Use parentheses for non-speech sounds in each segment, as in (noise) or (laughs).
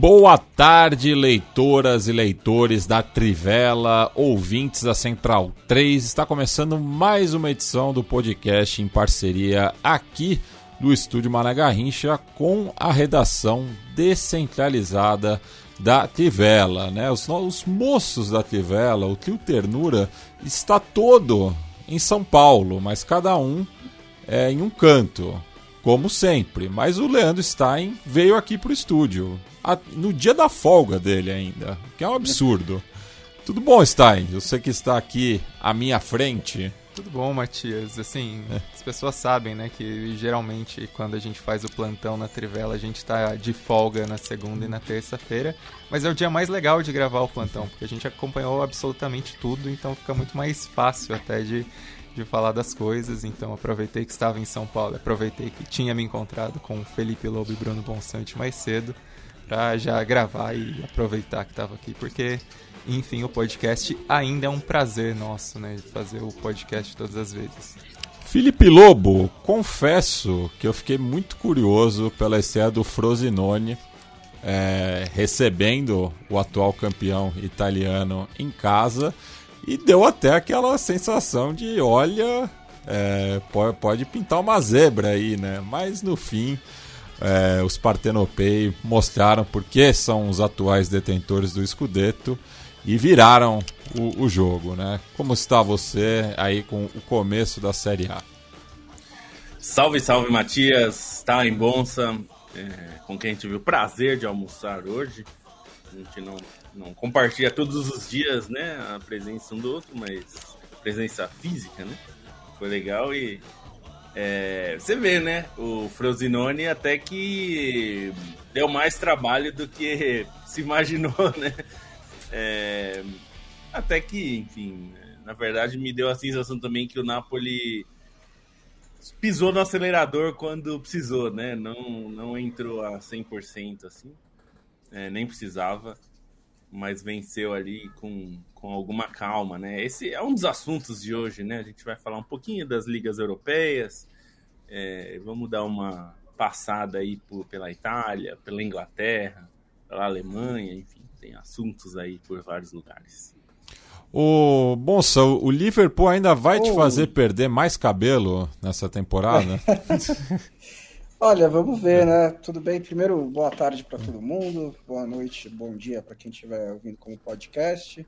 Boa tarde, leitoras e leitores da Trivela, ouvintes da Central 3. Está começando mais uma edição do podcast em parceria aqui do Estúdio Mané Garrincha com a redação descentralizada da Trivela. Né? Os, os moços da Trivela, o trio Ternura, está todo em São Paulo, mas cada um é em um canto como sempre. Mas o Leandro Stein veio aqui pro estúdio no dia da folga dele ainda, que é um absurdo. (laughs) Tudo bom, Stein? Sei que está aqui à minha frente. Tudo bom, Matias. Assim, é. as pessoas sabem, né, que geralmente quando a gente faz o plantão na Trivela, a gente está de folga na segunda e na terça-feira, mas é o dia mais legal de gravar o plantão, porque a gente acompanhou absolutamente tudo, então fica muito mais fácil até de, de falar das coisas. Então aproveitei que estava em São Paulo, aproveitei que tinha me encontrado com Felipe Lobo e Bruno Bonsante mais cedo para já gravar e aproveitar que estava aqui, porque enfim, o podcast ainda é um prazer nosso, né, fazer o podcast todas as vezes. Felipe Lobo, confesso que eu fiquei muito curioso pela estreia do Frosinone, é, recebendo o atual campeão italiano em casa, e deu até aquela sensação de, olha, é, pode, pintar uma zebra aí, né? Mas no fim, é, os Partenopei mostraram por que são os atuais detentores do Scudetto e viraram o, o, jogo, né? Como está você aí com o começo da Série A? Salve, salve, Matias, está em Bonsa, é, com quem tive o prazer de almoçar hoje. A gente não, não compartilha todos os dias, né, a presença um do outro, mas presença física, né? Foi legal e é, você vê, né? O Frosinone até que deu mais trabalho do que se imaginou, (laughs) né? É, até que, enfim, na verdade me deu a sensação também que o Napoli pisou no acelerador quando precisou, né? Não, não entrou a 100% assim, é, nem precisava, mas venceu ali com, com alguma calma, né? Esse é um dos assuntos de hoje, né? A gente vai falar um pouquinho das ligas europeias, é, vamos dar uma passada aí por, pela Itália, pela Inglaterra, pela Alemanha, enfim, tem assuntos aí por vários lugares. O Bonsa, o Liverpool ainda vai oh. te fazer perder mais cabelo nessa temporada? (laughs) Olha, vamos ver, né? Tudo bem? Primeiro, boa tarde para todo mundo, boa noite, bom dia para quem estiver ouvindo como podcast.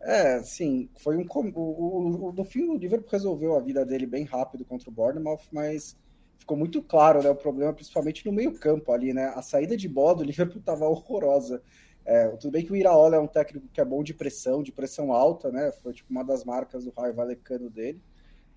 É, sim, foi um. O, o, no fim, o Liverpool resolveu a vida dele bem rápido contra o Bournemouth, mas ficou muito claro, né? O problema, principalmente no meio-campo ali, né? A saída de bola do (laughs) Liverpool estava horrorosa. É, tudo bem que o Iraola é um técnico que é bom de pressão, de pressão alta, né? Foi tipo uma das marcas do Raio Valecano dele.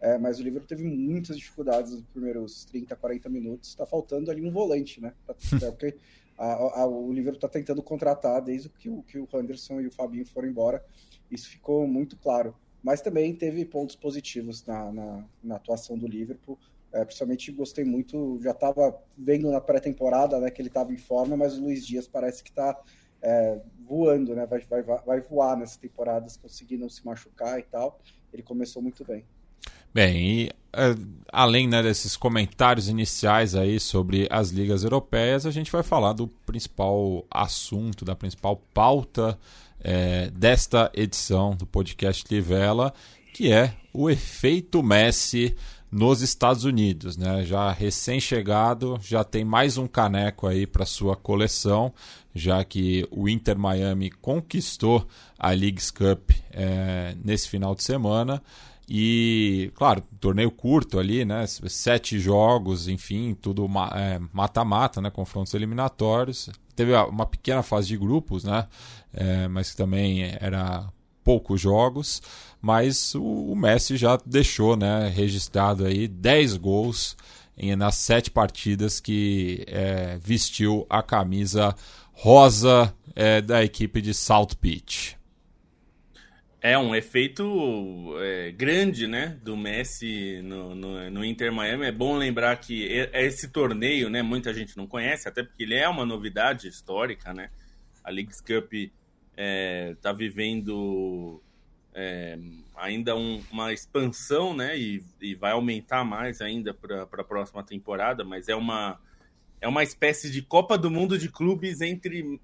É, mas o Liverpool teve muitas dificuldades nos primeiros 30, 40 minutos. Está faltando ali um volante, né? É, porque a, a, o Liverpool está tentando contratar desde que o, que o Henderson e o Fabinho foram embora. Isso ficou muito claro. Mas também teve pontos positivos na, na, na atuação do Liverpool. É, principalmente gostei muito, já estava vendo na pré-temporada né, que ele estava em forma, mas o Luiz Dias parece que está é, voando, né? Vai, vai, vai voar nessa temporada, conseguir não se machucar e tal. Ele começou muito bem. Bem, e é, além né, desses comentários iniciais aí sobre as ligas europeias, a gente vai falar do principal assunto, da principal pauta é, desta edição do podcast Livela, que é o efeito Messi nos Estados Unidos, né? Já recém-chegado, já tem mais um caneco aí para sua coleção, já que o Inter Miami conquistou a Leagues Cup é, nesse final de semana. E, claro, torneio curto ali, né? Sete jogos, enfim, tudo é, mata-mata, é, né? Confrontos eliminatórios. teve uma pequena fase de grupos, né? É, mas que também era poucos jogos, mas o, Messi já deixou, né, registrado aí 10 gols em, nas sete partidas que é, vestiu a camisa rosa é, da equipe de South Beach. É um efeito é, grande, né, do Messi no, no, no, Inter Miami. É bom lembrar que esse torneio, né, muita gente não conhece, até porque ele é uma novidade histórica, né. A Leagues Cup está é, tá vivendo é, ainda um, uma expansão, né, e, e, vai aumentar mais ainda para a próxima temporada, mas é uma é uma espécie de Copa do Mundo de clubes entre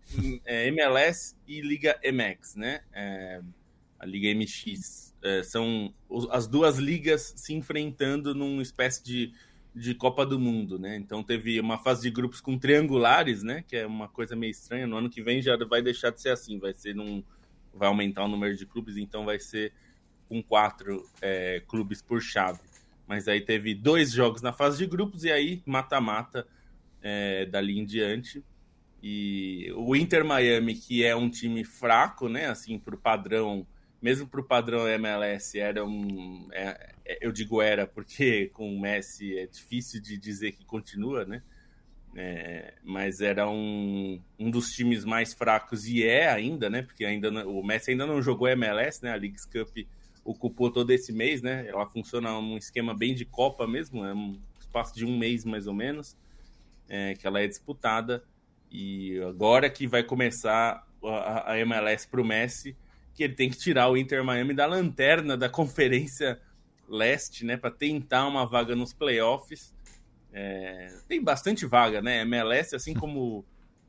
é, MLS e Liga MX, né? A Liga MX. É, são as duas ligas se enfrentando numa espécie de, de Copa do Mundo, né? Então teve uma fase de grupos com triangulares, né? Que é uma coisa meio estranha. No ano que vem já vai deixar de ser assim, vai ser num. Vai aumentar o número de clubes, então vai ser com quatro é, clubes por chave. Mas aí teve dois jogos na fase de grupos e aí mata-mata é, dali em diante. E o Inter Miami, que é um time fraco, né? Assim, para o padrão mesmo para o padrão MLS, era um. É, é, eu digo era, porque (laughs) com o Messi é difícil de dizer que continua, né? É, mas era um, um dos times mais fracos e é ainda, né? Porque ainda não, o Messi ainda não jogou MLS, né? A Leagues Cup ocupou todo esse mês, né? Ela funciona um esquema bem de Copa mesmo, é um espaço de um mês mais ou menos, é, que ela é disputada. E agora que vai começar a, a MLS para o Messi, que ele tem que tirar o Inter Miami da lanterna da Conferência Leste, né, para tentar uma vaga nos playoffs. É, tem bastante vaga, né? MLS, assim (laughs) como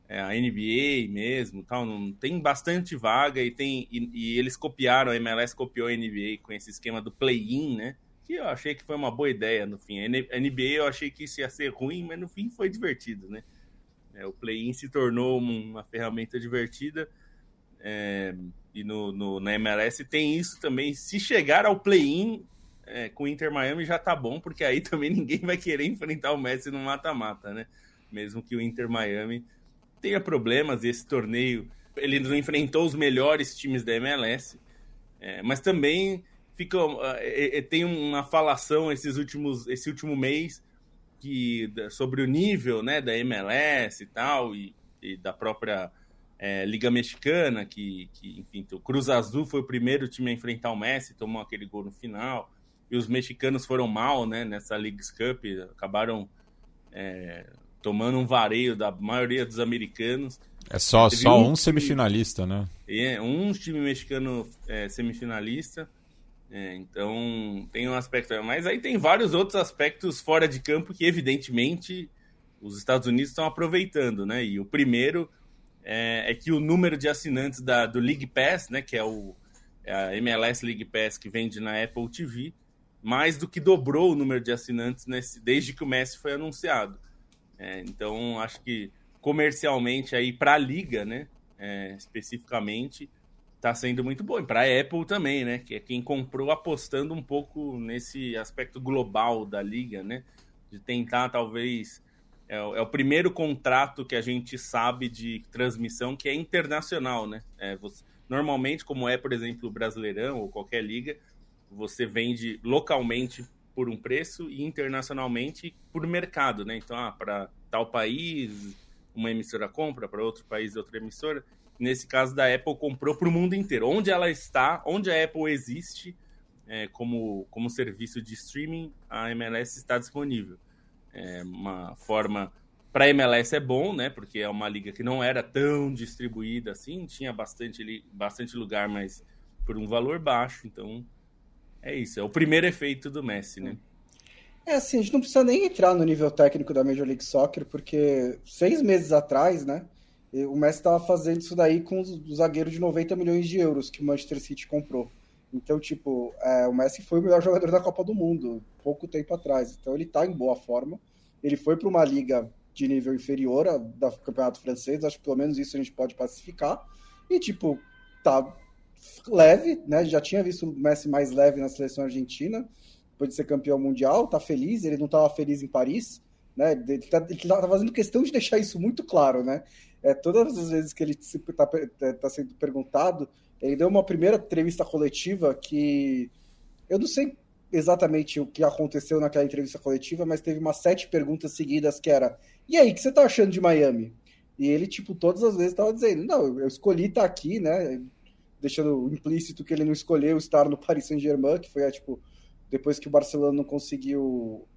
é, a NBA mesmo, tal, não tem bastante vaga e tem e, e, eles copiaram, a MLS copiou a NBA com esse esquema do play-in, né? Que eu achei que foi uma boa ideia no fim. A NBA eu achei que isso ia ser ruim, mas no fim foi divertido, né? É, o play-in se tornou uma ferramenta divertida. É, e no, no, na MLS tem isso também. Se chegar ao play-in é, com o Inter Miami já tá bom, porque aí (laughs) também ninguém vai querer enfrentar o Messi no mata-mata, né? Mesmo que o Inter Miami tenha problemas, esse torneio ele não enfrentou os melhores times da MLS, é, mas também fica é, é, tem uma falação esses últimos esse último mês que sobre o nível né da MLS e tal e, e da própria é, Liga Mexicana, que, que, enfim, o Cruz Azul foi o primeiro time a enfrentar o Messi, tomou aquele gol no final. E os mexicanos foram mal, né, nessa Leagues Cup, acabaram é, tomando um vareio da maioria dos americanos. É só, só um, um semifinalista, né? É, um time mexicano é, semifinalista. É, então tem um aspecto. Mas aí tem vários outros aspectos fora de campo que, evidentemente, os Estados Unidos estão aproveitando, né? E o primeiro é, é que o número de assinantes da, do League Pass, né, que é, o, é a MLS League Pass que vende na Apple TV, mais do que dobrou o número de assinantes nesse, desde que o Messi foi anunciado. É, então, acho que comercialmente aí para a liga, né, é, especificamente, está sendo muito bom. E para a Apple também, né, que é quem comprou apostando um pouco nesse aspecto global da liga, né, de tentar talvez é, é, o primeiro contrato que a gente sabe de transmissão que é internacional, né? É, você, normalmente, como é, por exemplo, o Brasileirão ou qualquer liga, você vende localmente por um preço e internacionalmente por mercado, né? Então, ah, para tal país, uma emissora compra, para outro país, outra emissora. Nesse caso da Apple, comprou para o mundo inteiro. Onde ela está, onde a Apple existe é, como, como serviço de streaming, a MLS está disponível é uma forma para MLS é bom, né? Porque é uma liga que não era tão distribuída assim, tinha bastante, bastante lugar, mas por um valor baixo. Então, é isso. É o primeiro efeito do Messi, né? É assim, a gente não precisa nem entrar no nível técnico da Major League Soccer, porque seis meses atrás, né? O Messi estava fazendo isso daí com o zagueiro de 90 milhões de euros que o Manchester City comprou. Então, tipo, é, o Messi foi o melhor jogador da Copa do Mundo pouco tempo atrás. Então, ele tá em boa forma. Ele foi para uma liga de nível inferior a, da campeonato francês. Acho que pelo menos isso a gente pode pacificar. E, tipo, tá leve, né? Já tinha visto o Messi mais leve na seleção argentina, depois de ser campeão mundial. Tá feliz. Ele não estava feliz em Paris. Né? Ele, tá, ele tá fazendo questão de deixar isso muito claro, né? é, todas as vezes que ele está tá sendo perguntado, ele deu uma primeira entrevista coletiva que eu não sei exatamente o que aconteceu naquela entrevista coletiva, mas teve umas sete perguntas seguidas que era: e aí, o que você tá achando de Miami? E ele, tipo, todas as vezes estava dizendo: não, eu escolhi estar tá aqui, né? Deixando implícito que ele não escolheu estar no Paris Saint-Germain, que foi, tipo, depois que o Barcelona não conseguiu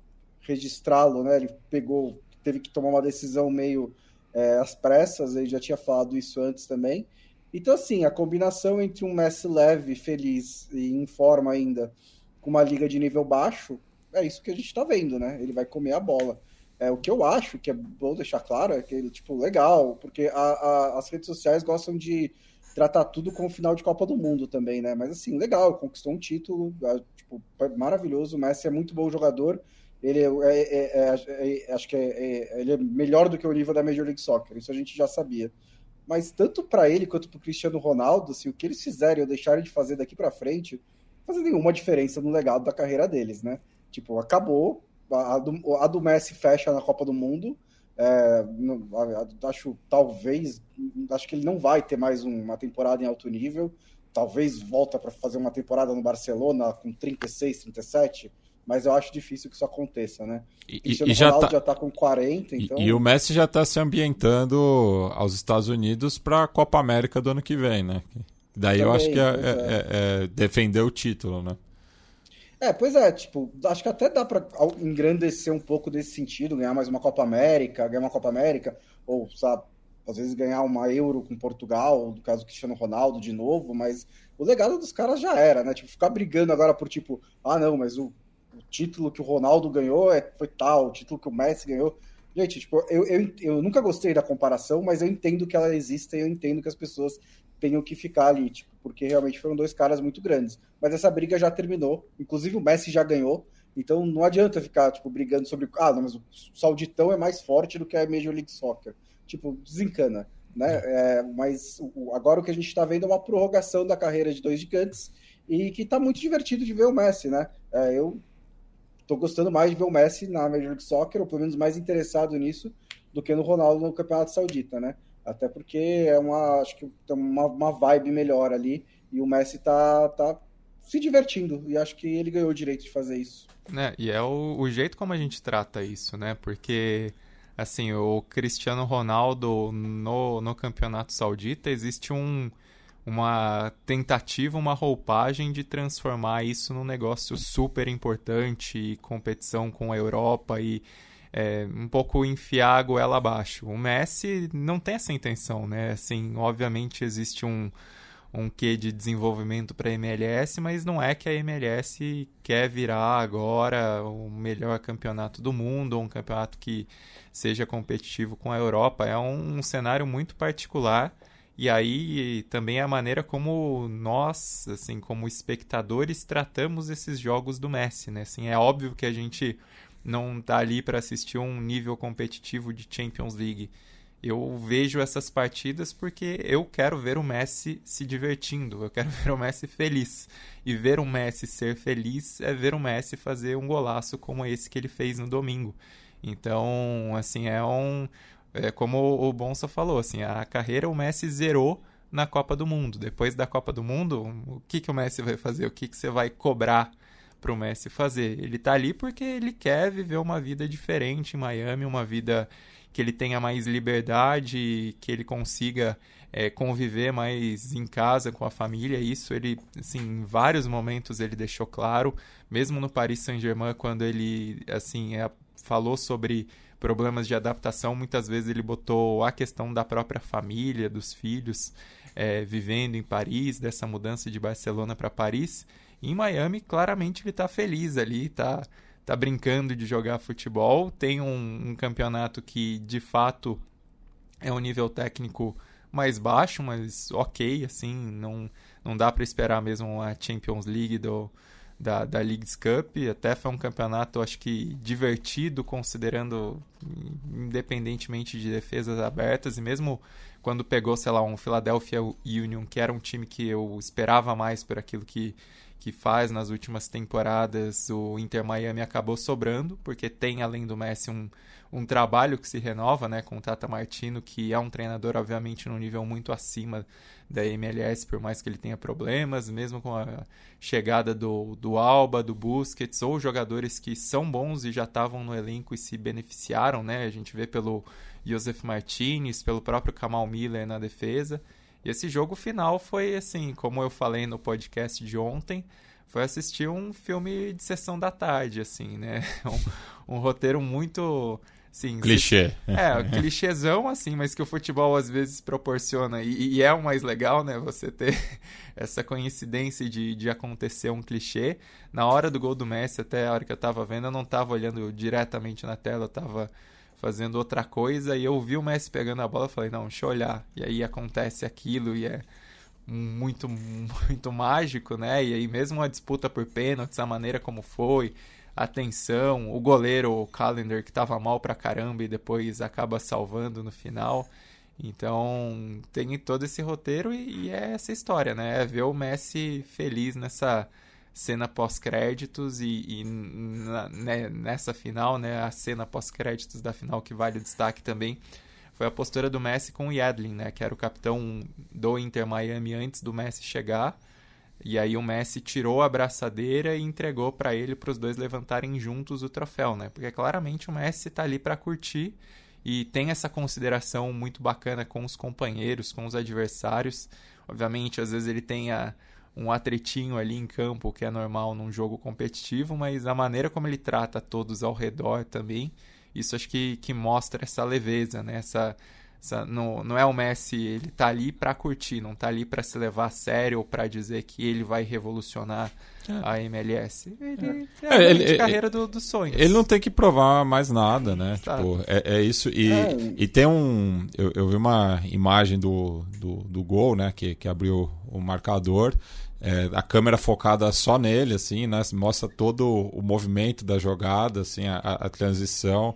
registrá-lo, né? Ele pegou, teve que tomar uma decisão meio é, às pressas, ele já tinha falado isso antes também. Então, assim, a combinação entre um Messi leve, feliz e em forma ainda, com uma liga de nível baixo, é isso que a gente está vendo, né? Ele vai comer a bola. É, o que eu acho que é bom deixar claro é que ele, tipo, legal, porque a, a, as redes sociais gostam de tratar tudo com o final de Copa do Mundo também, né? Mas assim, legal, conquistou um título, tipo, maravilhoso. O Messi é muito bom jogador. Ele é, é, é, é acho que ele é melhor do que o nível da Major League Soccer, isso a gente já sabia. Mas tanto para ele quanto para o Cristiano Ronaldo, assim, o que eles fizerem ou deixarem de fazer daqui para frente, não faz nenhuma diferença no legado da carreira deles, né? Tipo, acabou, a do, a do Messi fecha na Copa do Mundo. É, acho talvez acho que ele não vai ter mais uma temporada em alto nível talvez volta para fazer uma temporada no Barcelona com 36, 37 mas eu acho difícil que isso aconteça, né? E, e já tá... já tá com 40, então... E, e o Messi já está se ambientando aos Estados Unidos para a Copa América do ano que vem, né? Daí Também, eu acho que é, é, é. é, defender o título, né? É, pois é, tipo, acho que até dá para engrandecer um pouco desse sentido, ganhar mais uma Copa América, ganhar uma Copa América, ou, sabe, às vezes ganhar uma Euro com Portugal, no caso do Cristiano Ronaldo de novo, mas o legado dos caras já era, né? Tipo, ficar brigando agora por tipo, ah, não, mas o, o título que o Ronaldo ganhou é, foi tal, o título que o Messi ganhou. Gente, tipo, eu, eu, eu nunca gostei da comparação, mas eu entendo que ela existe e eu entendo que as pessoas tenham que ficar ali, tipo, porque realmente foram dois caras muito grandes. Mas essa briga já terminou, inclusive o Messi já ganhou, então não adianta ficar, tipo, brigando sobre, ah, não, mas o Sauditão é mais forte do que a Major League Soccer. Tipo, desencana, né? É, mas agora o que a gente está vendo é uma prorrogação da carreira de dois gigantes e que está muito divertido de ver o Messi, né? É, eu tô gostando mais de ver o Messi na Major League Soccer, ou pelo menos mais interessado nisso, do que no Ronaldo no Campeonato Saudita, né? Até porque é uma, acho que tem uma, uma vibe melhor ali e o Messi tá, tá se divertindo e acho que ele ganhou o direito de fazer isso. É, e é o, o jeito como a gente trata isso, né? Porque assim, o Cristiano Ronaldo no, no campeonato saudita existe um, uma tentativa, uma roupagem de transformar isso num negócio super importante, competição com a Europa e é, um pouco enfiar a goela abaixo. O Messi não tem essa intenção, né? Assim, obviamente existe um, um quê de desenvolvimento para a MLS, mas não é que a MLS quer virar agora o melhor campeonato do mundo, ou um campeonato que seja competitivo com a Europa. É um, um cenário muito particular. E aí também a maneira como nós, assim, como espectadores, tratamos esses jogos do Messi, né? Assim, é óbvio que a gente não tá ali para assistir um nível competitivo de Champions League. Eu vejo essas partidas porque eu quero ver o Messi se divertindo, eu quero (laughs) ver o Messi feliz. E ver o Messi ser feliz é ver o Messi fazer um golaço como esse que ele fez no domingo. Então, assim, é um. É como o Bonsa falou, assim, a carreira o Messi zerou na Copa do Mundo. Depois da Copa do Mundo, o que, que o Messi vai fazer? O que, que você vai cobrar para o Messi fazer. Ele está ali porque ele quer viver uma vida diferente em Miami, uma vida que ele tenha mais liberdade, que ele consiga é, conviver mais em casa com a família. Isso ele, assim, em vários momentos ele deixou claro, mesmo no Paris Saint-Germain, quando ele, assim, é, falou sobre problemas de adaptação, muitas vezes ele botou a questão da própria família, dos filhos, é, vivendo em Paris, dessa mudança de Barcelona para Paris. Em Miami, claramente ele está feliz ali, está tá brincando de jogar futebol. Tem um, um, campeonato que, de fato, é um nível técnico mais baixo, mas ok, assim, não, não dá para esperar mesmo a Champions League do, da, da Leagues Cup. Até foi um campeonato, acho que, divertido, considerando, independentemente de defesas abertas, e mesmo quando pegou, sei lá, um Philadelphia Union, que era um time que eu esperava mais por aquilo que que faz nas últimas temporadas, o Inter Miami acabou sobrando, porque tem, além do Messi, um, um trabalho que se renova né, com o Tata Martino, que é um treinador, obviamente, num nível muito acima da MLS, por mais que ele tenha problemas, mesmo com a chegada do, do Alba, do Busquets, ou jogadores que são bons e já estavam no elenco e se beneficiaram, né? A gente vê pelo Josef Martinez, pelo próprio Kamal Miller na defesa. E esse jogo final foi assim, como eu falei no podcast de ontem, foi assistir um filme de sessão da tarde, assim, né? (laughs) Um, um roteiro muito Sim, clichê. Se, é, clichêzão, assim, mas que o futebol às vezes proporciona. E, e, é o mais legal, né? Você ter (laughs) essa coincidência de, de acontecer um clichê. Na hora do gol do Messi, até a hora que eu tava vendo, eu não tava olhando diretamente na tela, eu tava fazendo outra coisa. E eu vi o Messi pegando a bola, eu falei, não, deixa eu olhar. E aí acontece aquilo e é muito, muito mágico, né? E aí mesmo a disputa por pênaltis, a maneira como foi atenção, o goleiro, o Calendar, que estava mal pra caramba e depois acaba salvando no final. Então tem todo esse roteiro e, e é essa história, né? É ver o Messi feliz nessa cena pós-créditos e, e na, né, nessa final, né? A cena pós-créditos da final que vale o destaque também foi a postura do Messi com o Yedlin, né? Que era o capitão do Inter Miami antes do Messi chegar e aí o Messi tirou a braçadeira e entregou para ele para os dois levantarem juntos o troféu, né? Porque claramente o Messi está ali para curtir e tem essa consideração muito bacana com os companheiros, com os adversários. Obviamente, às vezes ele tem a, um atretinho ali em campo, que é normal num jogo competitivo, mas a maneira como ele trata todos ao redor também, isso acho que, que mostra essa leveza, né? Essa, não, não é o Messi, ele tá ali para curtir, não tá ali para se levar a sério ou para dizer que ele vai revolucionar é. a MLS. Ele é, é a ele, carreira dos do sonhos. Ele não tem que provar mais nada, né? Tá. Tipo, é, é isso. E, é. e tem um. Eu, eu vi uma imagem do, do, do gol, né? Que, que abriu o marcador. É, a câmera focada só nele, assim, né? Mostra todo o movimento da jogada, assim, a, a transição.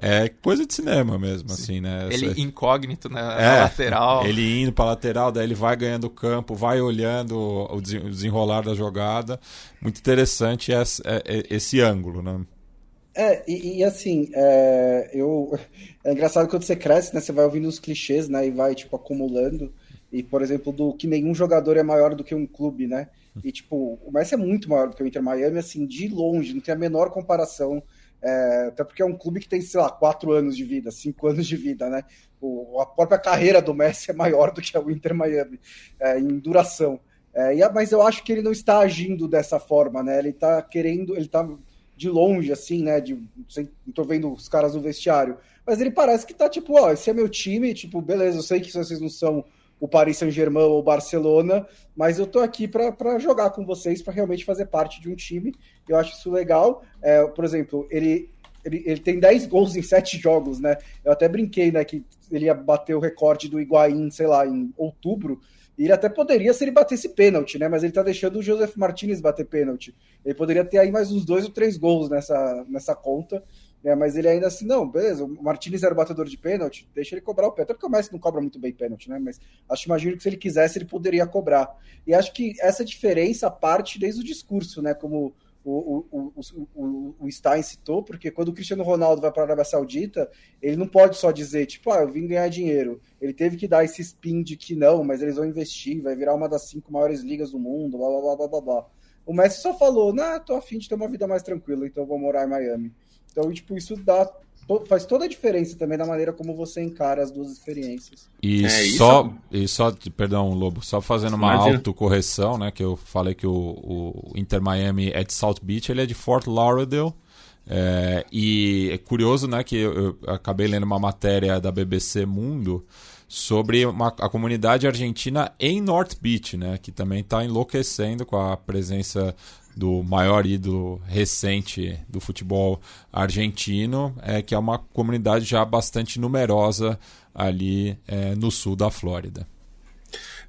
É coisa de cinema mesmo, Sim. assim, né? Ele Essa... incógnito na, é, na, lateral. Ele indo para lateral, daí ele vai ganhando campo, vai olhando o desenrolar da jogada. Muito interessante esse, é, é, esse ângulo, né? É, e, e assim, é, eu, é engraçado quando você cresce, né? Você vai ouvindo os clichês, né? E vai, tipo, acumulando. E, por exemplo, do que nenhum jogador é maior do que um clube, né? E, tipo, o Messi é muito maior do que o Inter Miami, assim, de longe, não tem a menor comparação é, até porque é um clube que tem, sei lá, quatro anos de vida, cinco anos de vida, né? O, a própria carreira do Messi é maior do que a Inter Miami é, em duração. É, e, mas eu acho que ele não está agindo dessa forma, né? Ele está querendo, ele está de longe, assim, né? De, não tô vendo os caras no vestiário, mas ele parece que tá tipo, ó, esse é meu time, tipo, beleza, eu sei que vocês não são o Paris Saint-Germain ou o Barcelona, mas eu tô aqui para jogar com vocês, para realmente fazer parte de um time. Eu acho isso legal. É, por exemplo, ele, ele, ele tem 10 gols em 7 jogos, né? Eu até brinquei, né, que ele ia bater o recorde do Higuaín, sei lá, em outubro. Ele até poderia se ele batesse pênalti, né? Mas ele tá deixando o Joseph Martinez bater pênalti. Ele poderia ter aí mais uns dois ou três gols nessa, nessa conta. É, mas ele ainda assim, não, beleza, o Martinez era o batedor de pênalti, deixa ele cobrar o pênalti. Até porque o Messi não cobra muito bem pênalti, né? Mas acho imagino que se ele quisesse, ele poderia cobrar. E acho que essa diferença parte desde o discurso, né? Como o, o, o, o, Stein citou, porque quando o Cristiano Ronaldo vai para a Arábia Saudita, ele não pode só dizer, tipo, ah, eu vim ganhar dinheiro. Ele teve que dar esse spin de que não, mas eles vão investir, vai virar uma das cinco maiores ligas do mundo, blá blá blá blá blá blá. O Messi só falou, nah, tô afim de ter uma vida mais tranquila, então vou morar em Miami. Então, tipo, isso dá faz toda a diferença também na maneira como você encara as duas experiências. E é só, e só, perdão, Lobo, só fazendo uma autocorreção, né, que eu falei que o, o, Inter Miami é de South Beach, ele é de Fort Lauderdale. É, e é curioso, né, que eu, eu, acabei lendo uma matéria da BBC Mundo sobre uma, a comunidade argentina em North Beach, né, que também está enlouquecendo com a presença do maior ídolo recente do futebol argentino, é, que é uma comunidade já bastante numerosa ali é, no sul da Flórida.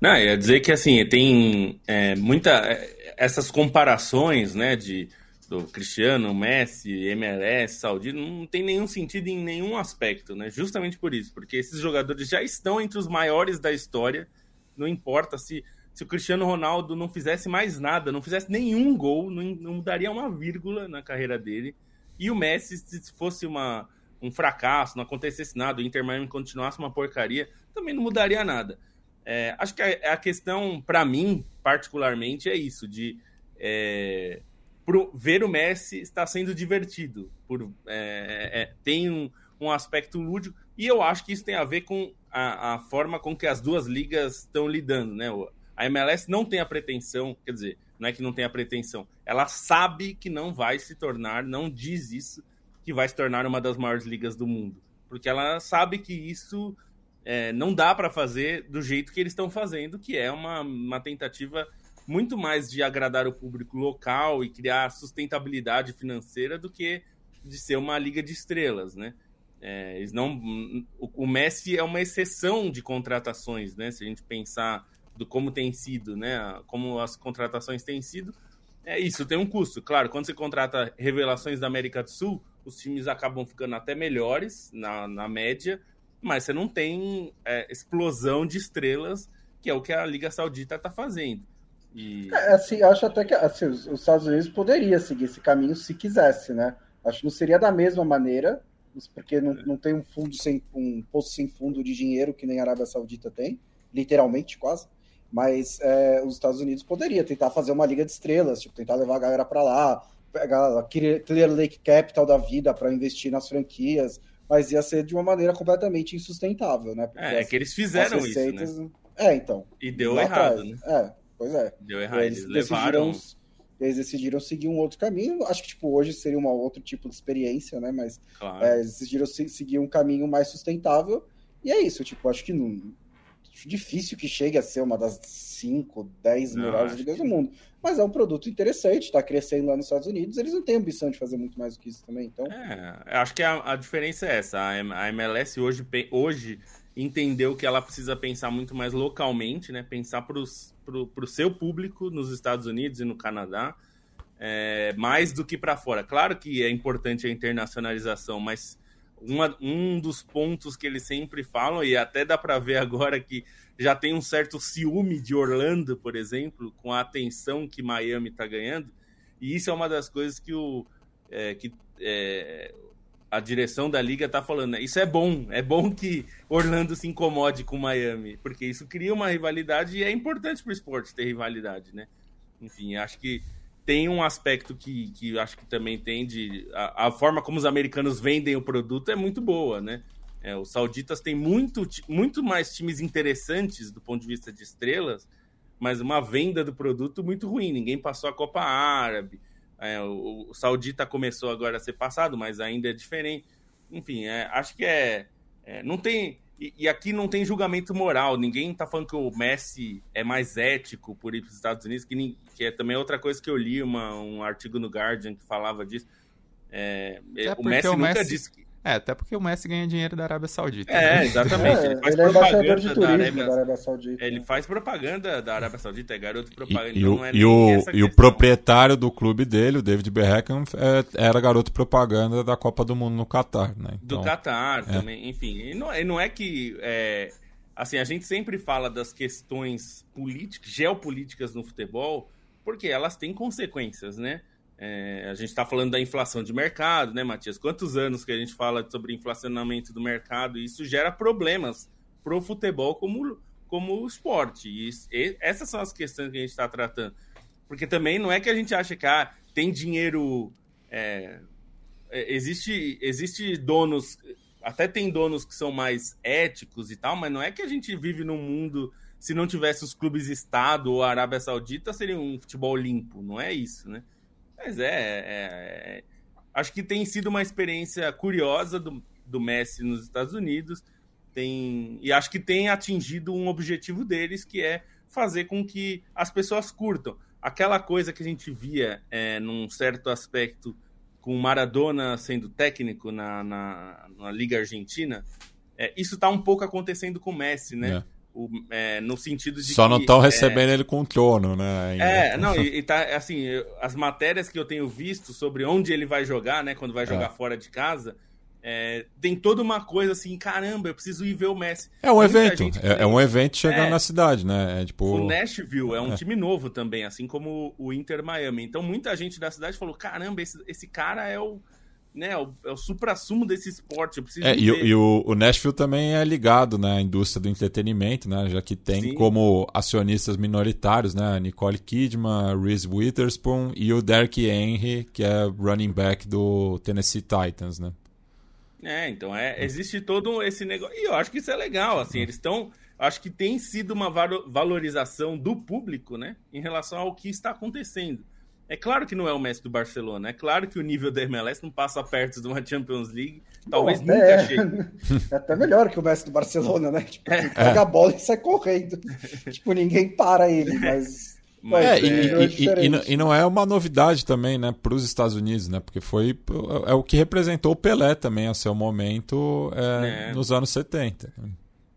Não, ia dizer que assim, tem é, muita. É, essas comparações né, de, do Cristiano, Messi, MLS, Saudi, não tem nenhum sentido em nenhum aspecto, né? Justamente por isso, porque esses jogadores já estão entre os maiores da história, não importa se se o Cristiano Ronaldo não fizesse mais nada, não fizesse nenhum gol, não, não mudaria uma vírgula na carreira dele. E o Messi, se fosse uma, um fracasso, não acontecesse nada, o Inter Miami continuasse uma porcaria, também não mudaria nada. É, acho que a, a questão, para mim, particularmente, é isso, de é, pro, ver o Messi está sendo divertido. Por, é, é, tem um, um aspecto lúdico, e eu acho que isso tem a ver com a, a forma com que as duas ligas estão lidando, né? A MLS não tem a pretensão, quer dizer, não é que não tem a pretensão, ela sabe que não vai se tornar, não diz isso, que vai se tornar uma das maiores ligas do mundo. Porque ela sabe que isso é, não dá para fazer do jeito que eles estão fazendo, que é uma, uma tentativa muito mais de agradar o público local e criar sustentabilidade financeira do que de ser uma liga de estrelas, né? É, eles não, o, Messi é uma exceção de contratações, né? Se a gente pensar do como tem sido, né? Como as contratações têm sido, é isso, tem um custo. Claro, quando você contrata revelações da América do Sul, os times acabam ficando até melhores na, na média, mas você não tem é, explosão de estrelas, que é o que a Liga Saudita está fazendo. E... É, assim, acho até que assim, os, os Estados Unidos poderia seguir esse caminho se quisesse, né? Acho que não seria da mesma maneira, porque não, não tem um fundo sem um poço sem fundo de dinheiro que nem a Arábia Saudita tem, literalmente quase. Mas é, os Estados Unidos poderia tentar fazer uma liga de estrelas, tipo, tentar levar a galera para lá, pegar a Clear Lake Capital da vida para investir nas franquias, mas ia ser de uma maneira completamente insustentável, né? Porque é, é que eles fizeram receitas... isso, né? É, então. E deu errado, atrás. né? É, pois é. Deu errado, eles, eles levaram... Decidiram eles decidiram seguir um outro caminho. Acho que, tipo, hoje seria um outro tipo de experiência, né? Mas claro. é, eles decidiram seguir um caminho mais sustentável. E é isso, tipo, acho que não. Difícil que chegue a ser uma das 5, 10 melhores ligas do mundo. Mas é um produto interessante, está crescendo lá nos Estados Unidos. Eles não têm ambição de fazer muito mais do que isso também. Então... É, acho que a, a diferença é essa. A MLS hoje, hoje entendeu que ela precisa pensar muito mais localmente, né? Pensar para o seu público nos Estados Unidos e no Canadá, é, mais do que para fora. Claro que é importante a internacionalização, mas uma, um dos pontos que eles sempre falam, e até dá para ver agora que já tem um certo ciúme de Orlando, por exemplo, com a atenção que Miami está ganhando, e isso é uma das coisas que o. É, que, é, a direção da liga tá falando, né? Isso é bom, é bom que Orlando se incomode com Miami, porque isso cria uma rivalidade e é importante pro esporte ter rivalidade, né? Enfim, acho que tem um aspecto que, que acho que também tem de. A, a, forma como os americanos vendem o produto é muito boa, né? É, os sauditas têm muito, muito mais times interessantes do ponto de vista de estrelas, mas uma venda do produto muito ruim. Ninguém passou a Copa Árabe, é, o, o, Saudita começou agora a ser passado, mas ainda é diferente. Enfim, é, acho que é, é não tem e, e, aqui não tem julgamento moral. Ninguém tá falando que o Messi é mais ético por ir para os Estados Unidos, que, que, é também outra coisa que eu li uma, um artigo no Guardian que falava disso. É, é o Messi, o Messi nunca disse que é, até porque o Messi ganha dinheiro da Arábia Saudita. É, né? (laughs) exatamente. ele faz ele é propaganda é da, Arábia... da, Arábia... Saudita. Ele faz propaganda da Arábia Saudita, é garoto de propaganda. E, então e, o, e o proprietário do clube dele, o David Beckham, é, era garoto propaganda da Copa do Mundo no Catar, né? Então, do Catar é. também, enfim. E não, e não é que... É, assim, a gente sempre fala das questões políticas, geopolíticas no futebol, porque elas têm consequências, né? É, a gente está falando da inflação de mercado, né, Matias? Quantos anos que a gente fala sobre inflacionamento do mercado e isso gera problemas para o futebol como, como esporte. E, e, essas são as questões que a gente está tratando. Porque também não é que a gente acha que ah, tem dinheiro. É, é, existe, existe donos, até tem donos que são mais éticos e tal, mas não é que a gente vive num mundo. Se não tivesse os clubes Estado ou Arábia Saudita, seria um futebol limpo. Não é isso, né? Mas é, é, é, Acho que tem sido uma experiência curiosa do, do Messi nos Estados Unidos. Tem, e acho que tem atingido um objetivo deles, que é fazer com que as pessoas curtam. Aquela coisa que a gente via é, num certo aspecto com Maradona sendo técnico na, na, na Liga Argentina, é, isso está um pouco acontecendo com o Messi, né? É. O, é, no sentido de Só que, não estão recebendo é, ele com o trono, né? Ainda. É, (laughs) não, e, e, tá, assim, as matérias que eu tenho visto sobre onde ele vai jogar, né, quando vai jogar é. fora de casa, é, tem toda uma coisa assim, caramba, eu preciso ir ver o Messi. É um Muita evento, é, é, um evento chegando é, na cidade, né? É, tipo... O Nashville é um é. time novo também, assim como o Inter Miami. Então muita gente da cidade falou, caramba, esse, esse cara é o, né, é o, é o supra-sumo desse esporte, eu preciso é, e, e, o, o, Nashville também é ligado né, à indústria do entretenimento, né, já que tem Sim. como acionistas minoritários né, Nicole Kidman, Reese Witherspoon e o Derrick Henry, que é running back do Tennessee Titans, né? É, então é, existe todo esse negócio. E eu acho que isso é legal, assim, eles estão. Acho que tem sido uma valorização do público, né, em relação ao que está acontecendo. É claro que não é o Messi do Barcelona, é claro que o nível da MLS não passa perto de uma Champions League, talvez nunca é... chegue. (laughs) É até melhor que o Messi do Barcelona, né? Tipo, é. pega a bola e sai correndo. (laughs) tipo, ninguém para ele, mas mas é, é, e, e, e, e, não é uma novidade também, né, para os Estados Unidos, né, porque foi é o que representou o Pelé também a seu momento é, é. nos anos 70.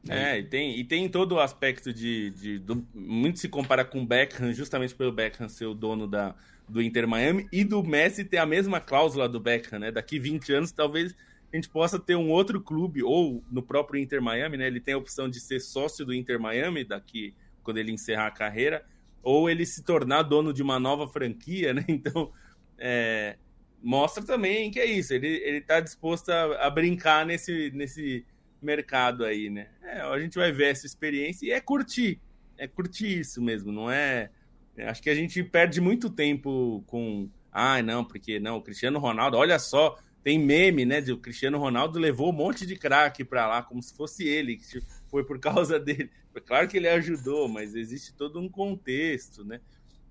É, e tem, e tem todo o aspecto de, de do, muito se compara com o Beckham, justamente pelo Beckham ser o dono da, do Inter Miami e do Messi ter a mesma cláusula do Beckham, né? Daqui 20 anos talvez a gente possa ter um outro clube ou no próprio Inter Miami, né? Ele tem a opção de ser sócio do Inter Miami daqui quando ele encerrar a carreira ou ele se tornar dono de uma nova franquia, né? (laughs) Então, é, mostra também que é isso, ele, ele tá disposto a, a, brincar nesse, nesse mercado aí, né? É, a gente vai ver essa experiência e é curtir, é curtir isso mesmo, não é... Acho que a gente perde muito tempo com... Ah, não, porque não, o Cristiano Ronaldo, olha só, tem meme, né? De o Cristiano Ronaldo levou um monte de craque para lá, como se fosse ele, que foi por (laughs) causa dele. Claro que ele ajudou, mas existe todo um contexto, né?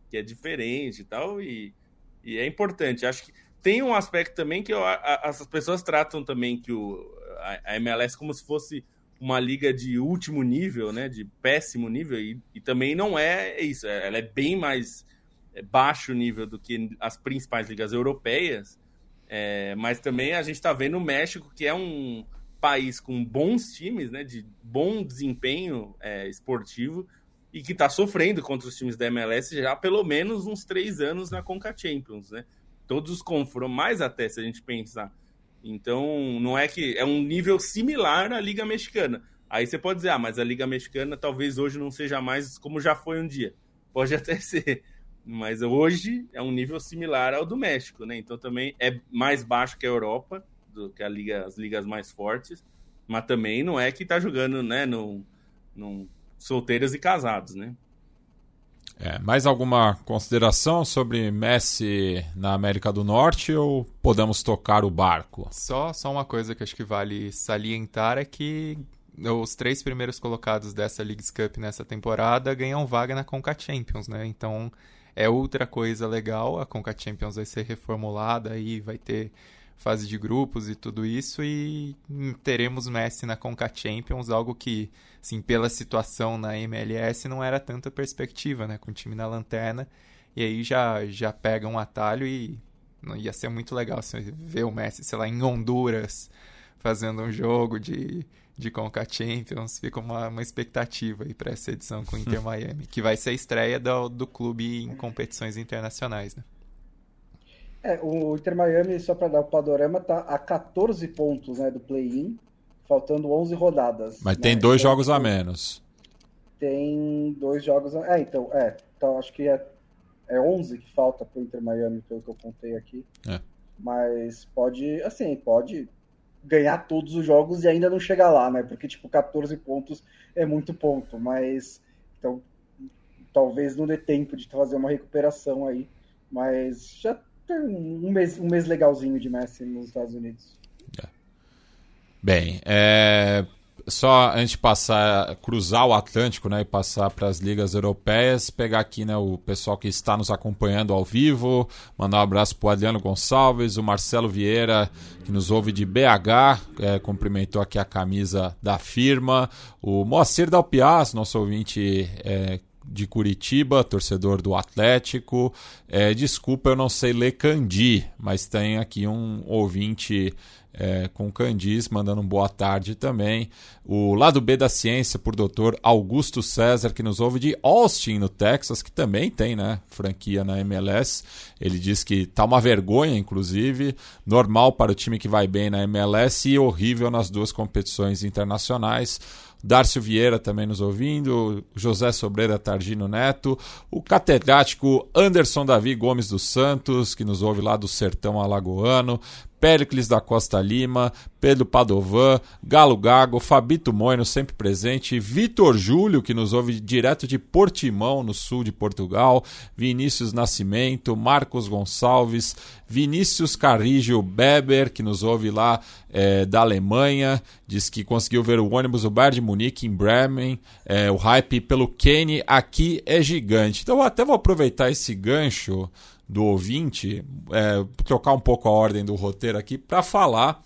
Que é diferente e tal, e, e é importante. Acho que tem um aspecto também que eu, a, as pessoas tratam também que o, a, a, MLS como se fosse uma liga de último nível, né? De péssimo nível, e, e também não é isso. É, ela é bem mais é, baixo nível do que as principais ligas europeias é, mas também a gente está vendo o México, que é um país com bons times, né, de bom desempenho é, esportivo, e que está sofrendo contra os times da MLS já há pelo menos uns três anos na Conca Champions, né? Todos os confrontos, mais até se a gente pensar. Então, não é que é um nível similar à Liga Mexicana. Aí você pode dizer, ah, mas a Liga Mexicana talvez hoje não seja mais como já foi um dia. Pode (laughs) até ser. Mas hoje é um nível similar ao do México, né? Então também é mais baixo que a Europa, do que a liga, as ligas mais fortes, mas também não é que tá jogando, né, no, solteiros e casados, né? É, mais alguma consideração sobre Messi na América do Norte ou podemos tocar o barco? Só, só uma coisa que acho que vale salientar é que os três primeiros colocados dessa Leagues Cup nessa temporada ganham vaga na Conca Champions, né? Então é outra coisa legal. A Conca Champions vai ser reformulada e vai ter fase de grupos e tudo isso e teremos Messi na Conca Champions, algo que, assim, pela situação na MLS não era tanta perspectiva, né, com o time na lanterna. E aí já já pega um atalho e não ia ser muito legal se ver o Messi, sei lá, em Honduras fazendo um jogo de de Conca Champions. Fica uma, uma expectativa aí para essa edição com o Inter (laughs) Miami, que vai ser a estreia do, do clube em competições internacionais, né? É, o Inter Miami, só para dar o panorama, tá a 14 pontos né, do play-in, faltando 11 rodadas. Mas né? tem dois então, jogos a menos. Tem dois jogos a... É, então, é. Então acho que é, é 11 que falta pro Inter Miami, pelo que eu contei aqui. É. Mas pode, assim, pode ganhar todos os jogos e ainda não chegar lá, né? Porque, tipo, 14 pontos é muito ponto, mas então talvez não dê tempo de fazer uma recuperação aí. Mas já um mês, um mês legalzinho de Messi nos Estados Unidos. É. Bem, é, só antes de passar, cruzar o Atlântico né, e passar para as ligas europeias, pegar aqui né, o pessoal que está nos acompanhando ao vivo, mandar um abraço para o Adriano Gonçalves, o Marcelo Vieira, que nos ouve de BH, é, cumprimentou aqui a camisa da firma, o Moacir Dalpiaz, nosso ouvinte é, de Curitiba, torcedor do Atlético. É, desculpa, eu não sei ler Candi, mas tem aqui um ouvinte é, com Candis, mandando um boa tarde também. O lado B da ciência por Dr. Augusto César, que nos ouve de Austin, no Texas, que também tem né, franquia na MLS. Ele diz que tá uma vergonha, inclusive, normal para o time que vai bem na MLS e horrível nas duas competições internacionais. Darcio Vieira também nos ouvindo, José Sobreira Targino Neto, o catedrático Anderson Davi Gomes dos Santos, que nos ouve lá do Sertão Alagoano, Péricles da Costa Lima, Pedro Padovan, Galo Gago, Fabito Moino, sempre presente, Vitor Júlio, que nos ouve direto de Portimão, no sul de Portugal, Vinícius Nascimento, Marcos Gonçalves, Vinícius Carrijo Beber, que nos ouve lá é, da Alemanha, diz que conseguiu ver o ônibus do Bayern de Munique em Bremen, é, o hype pelo Kane aqui é gigante. Então eu até vou aproveitar esse gancho do ouvinte, é, trocar um pouco a ordem do roteiro aqui para falar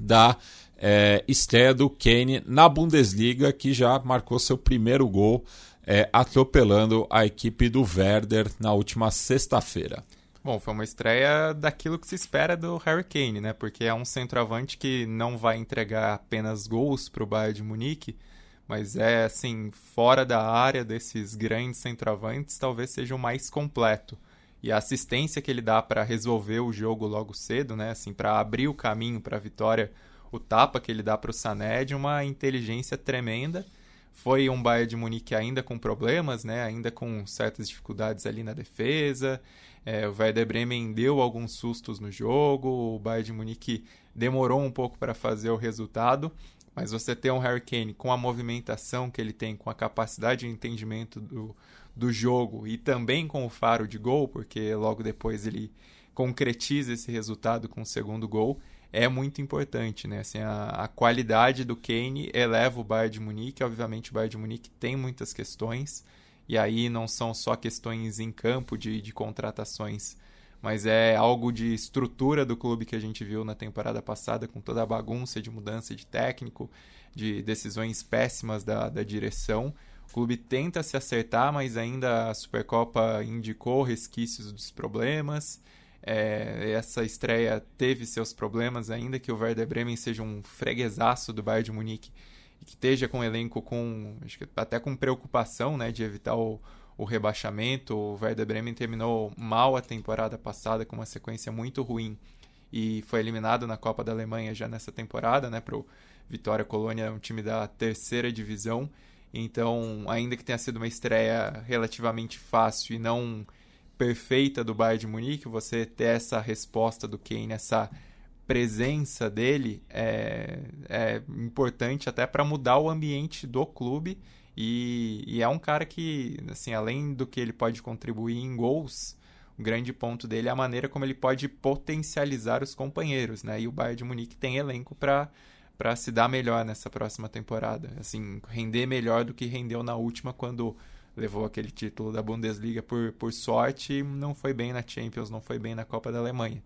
da é, estreia do Kane na Bundesliga, que já marcou seu primeiro gol é, atropelando a equipe do Werder na última sexta-feira. Bom, foi uma estreia daquilo que se espera do Harry Kane, né? Porque é um centroavante que não vai entregar apenas gols para o Bayern de Munique, mas é assim, fora da área desses grandes centroavantes, talvez seja o mais completo e a assistência que ele dá para resolver o jogo logo cedo, né, assim, para abrir o caminho para a vitória, o tapa que ele dá para o Sané é de uma inteligência tremenda. Foi um Bayern de Munique ainda com problemas, né, ainda com certas dificuldades ali na defesa. É, o Werder Bremen deu alguns sustos no jogo, o Bayern de Munique demorou um pouco para fazer o resultado, mas você ter um Harry Kane com a movimentação que ele tem, com a capacidade de entendimento do, do jogo e também com o faro de gol, porque logo depois ele concretiza esse resultado com o segundo gol, é muito importante, né? Assim, a, a qualidade do Kane eleva o Bayern de Munique, obviamente o Bayern de Munique tem muitas questões, e aí não são só questões em campo de, de contratações, mas é algo de estrutura do clube que a gente viu na temporada passada, com toda a bagunça de mudança de técnico, de decisões péssimas da, da direção, o clube tenta se acertar, mas ainda a Supercopa indicou resquícios dos problemas. É, essa estreia teve seus problemas, ainda que o Werder Bremen seja um freguesaço do Bayern de Munique e que esteja com o elenco com, até com preocupação né, de evitar o, o rebaixamento. O Werder Bremen terminou mal a temporada passada com uma sequência muito ruim e foi eliminado na Copa da Alemanha já nessa temporada, né, para o Vitória Colônia, um time da terceira divisão. Então, ainda que tenha sido uma estreia relativamente fácil e não perfeita do Bayern de Munique, você ter essa resposta do Kane, essa presença dele é, é importante até para mudar o ambiente do clube e, e, é um cara que, assim, além do que ele pode contribuir em gols, o grande ponto dele é a maneira como ele pode potencializar os companheiros, né? E o Bayern de Munique tem elenco para para se dar melhor nessa próxima temporada. Assim, render melhor do que rendeu na última quando levou aquele título da Bundesliga por, por sorte, não foi bem na Champions, não foi bem na Copa da Alemanha.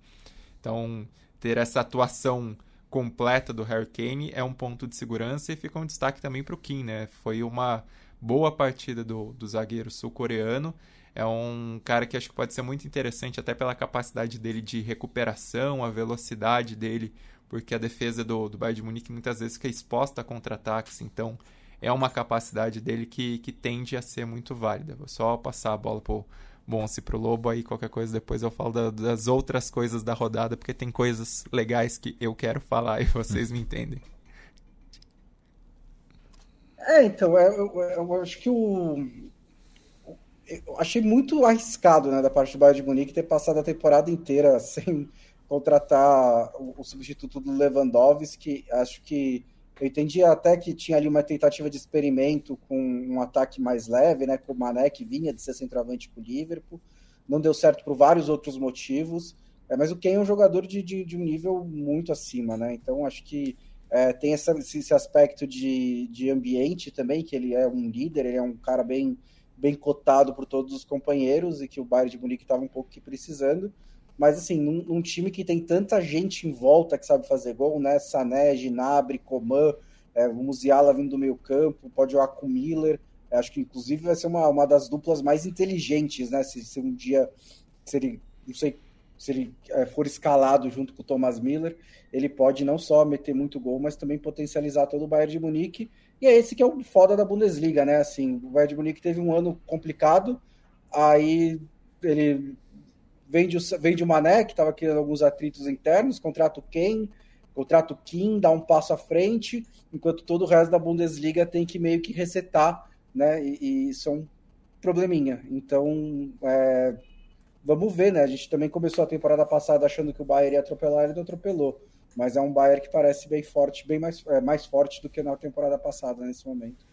Então, ter essa atuação completa do Harry Kane é um ponto de segurança e fica um destaque também para o Kim, né? Foi uma boa partida do, do zagueiro sul-coreano. É um cara que acho que pode ser muito interessante até pela capacidade dele de recuperação, a velocidade dele porque a defesa do, do Bayern de Munique muitas vezes fica exposta a contra-ataques, então é uma capacidade dele que, que tende a ser muito válida. Vou só passar a bola pro Bonse pro Lobo, aí qualquer coisa depois eu falo da, das outras coisas da rodada, porque tem coisas legais que eu quero falar (laughs) e vocês me entendem. É, então, é, eu, eu, acho que o. Eu achei muito arriscado né, da parte do Bayern de Munique ter passado a temporada inteira (laughs) sem contratar o, o substituto do Lewandowski. Acho que eu entendi até que tinha ali uma tentativa de experimento com um ataque mais leve, né, com o Mané, que vinha de ser centroavante com o Liverpool. Não deu certo por vários outros motivos, é, mas o Ken é um jogador de, de, de, um nível muito acima, né? Então acho que é, tem essa, esse aspecto de, de ambiente também, que ele é um líder, ele é um cara bem, bem cotado por todos os companheiros e que o Bayern de Munique estava um pouco que precisando. Mas, assim, num, num, time que tem tanta gente em volta que sabe fazer gol, né? Sané, Ginabre, Coman, é, o Musiala vindo do meio campo, pode jogar com Miller. acho que inclusive vai ser uma, uma das duplas mais inteligentes, né? Se, se um dia, se ele, não sei, se ele é, for escalado junto com o Thomas Miller, ele pode não só meter muito gol, mas também potencializar todo o Bayern de Munique. E é esse que é o foda da Bundesliga, né? Assim, o Bayern de Munique teve um ano complicado, aí ele vende o, vende o Mané, que estava criando alguns atritos internos, contrata o Ken, contrata o Kim, dá um passo à frente, enquanto todo o resto da Bundesliga tem que meio que resetar, né? E, e isso é um probleminha. Então, é, vamos ver, né? A gente também começou a temporada passada achando que o Bayern ia atropelar, ele não atropelou. Mas é um Bayern que parece bem forte, bem mais, é, mais forte do que na temporada passada nesse momento.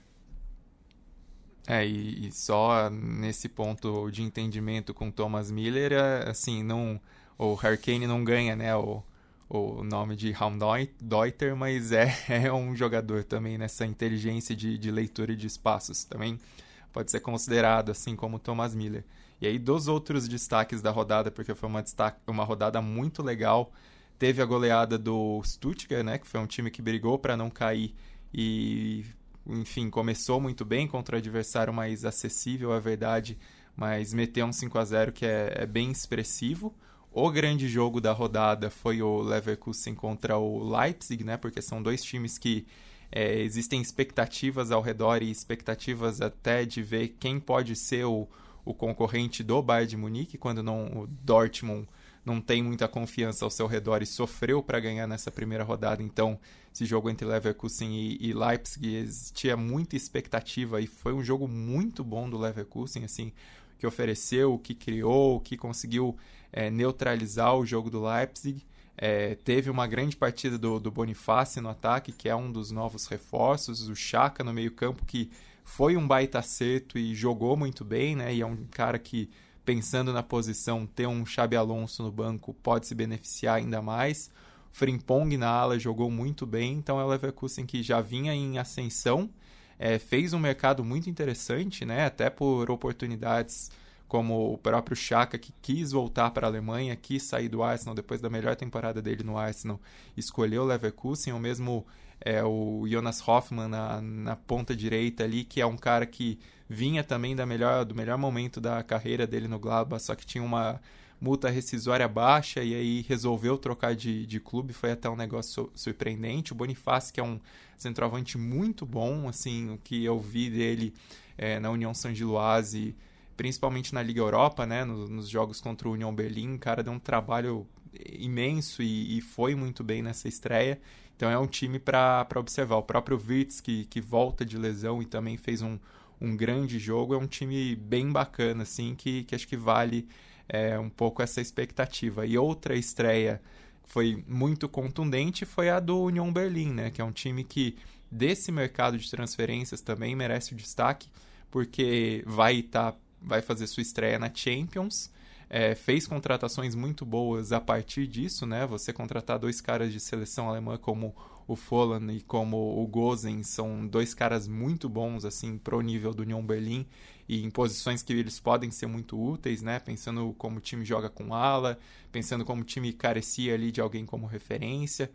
É, e, e, só nesse ponto de entendimento com Thomas Miller, é, assim, não, o Hurricane não ganha, né, o, o nome de Raumdeuter, mas é, (laughs) é um jogador também nessa inteligência de, de leitura de espaços, também pode ser considerado, assim como Thomas Miller. E aí, dos outros destaques da rodada, porque foi uma, destaque, uma rodada muito legal, teve a goleada do Stuttgart, né, que foi um time que brigou para não cair e enfim, começou muito bem contra o adversário mais acessível, é verdade, mas meteu um 5 a 0 que é, é, bem expressivo. O grande jogo da rodada foi o Leverkusen contra o Leipzig, né? Porque são dois times que é, existem expectativas ao redor e expectativas até de ver quem pode ser o, o concorrente do Bayern de Munique, quando não o Dortmund não tem muita confiança ao seu redor e sofreu para ganhar nessa primeira rodada. Então, esse jogo entre Leverkusen e, e, Leipzig existia muita expectativa e foi um jogo muito bom do Leverkusen, assim, que ofereceu, que criou, que conseguiu é, neutralizar o jogo do Leipzig. É, teve uma grande partida do, do no ataque, que é um dos novos reforços, o Chaka no meio-campo, que foi um baita acerto e jogou muito bem, né? E é um cara que pensando na posição, ter um Xabi Alonso no banco pode se beneficiar ainda mais. Frimpong na ala jogou muito bem, então é o Leverkusen que já vinha em ascensão, é, fez um mercado muito interessante, né? até por oportunidades como o próprio Chaka, que quis voltar para a Alemanha, quis sair do Arsenal depois da melhor temporada dele no Arsenal, escolheu o Leverkusen, ou mesmo é, o Jonas Hoffmann na, na ponta direita ali, que é um cara que vinha também da melhor, do melhor momento da carreira dele no Gladbach, só que tinha uma multa rescisória baixa e aí resolveu trocar de, de clube, foi até um negócio surpreendente. O Bonifácio, que é um centroavante muito bom, assim, o que eu vi dele é, na União San Giloase, principalmente na Liga Europa, né, nos, nos jogos contra o União Berlim, o cara deu um trabalho imenso e, e foi muito bem nessa estreia. Então é um time para observar. O próprio Wirtz, que, que volta de lesão e também fez um, um grande jogo. É um time bem bacana, assim, que, que acho que vale é, um pouco essa expectativa. E outra estreia foi muito contundente foi a do Union Berlin, né? Que é um time que desse mercado de transferências também merece o destaque, porque vai tá, vai fazer sua estreia na Champions. É, fez contratações muito boas a partir disso, né? Você contratar dois caras de seleção alemã como o Folland e como o Gozen são dois caras muito bons assim pro nível do Union Berlim e em posições que eles podem ser muito úteis, né? Pensando como o time joga com ala, pensando como o time carecia ali de alguém como referência.